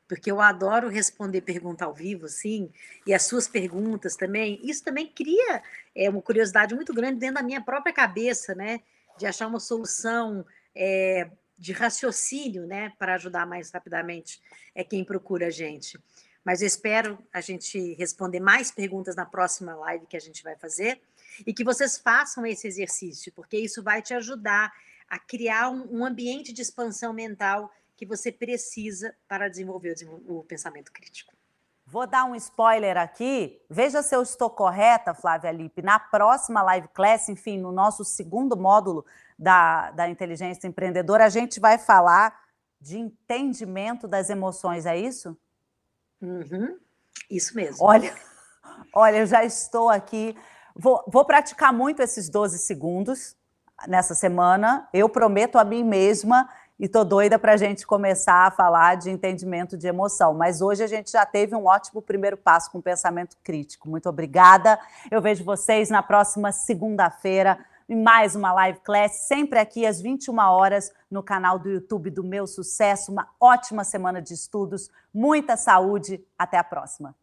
Porque eu adoro responder pergunta ao vivo, assim, e as suas perguntas também. Isso também cria é, uma curiosidade muito grande dentro da minha própria cabeça, né? De achar uma solução é, de raciocínio, né? Para ajudar mais rapidamente é quem procura a gente. Mas eu espero a gente responder mais perguntas na próxima live que a gente vai fazer e que vocês façam esse exercício, porque isso vai te ajudar a criar um, ambiente de expansão mental que você precisa para desenvolver o, pensamento crítico. Vou dar um spoiler aqui. Veja se eu estou correta, Flávia Lippe. Na próxima live class, enfim, no nosso segundo módulo da, da inteligência empreendedora, a gente vai falar de entendimento das emoções, é isso? Uhum, isso mesmo. Olha, olha, eu já estou aqui. Vou, vou praticar muito esses 12 segundos nessa semana. Eu prometo a mim mesma e tô doida para a gente começar a falar de entendimento de emoção. Mas hoje a gente já teve um ótimo primeiro passo com pensamento crítico. Muito obrigada. Eu vejo vocês na próxima segunda-feira em mais uma live class, sempre aqui às 21 horas no canal do YouTube do Meu Sucesso. Uma ótima semana de estudos, muita saúde. Até a próxima.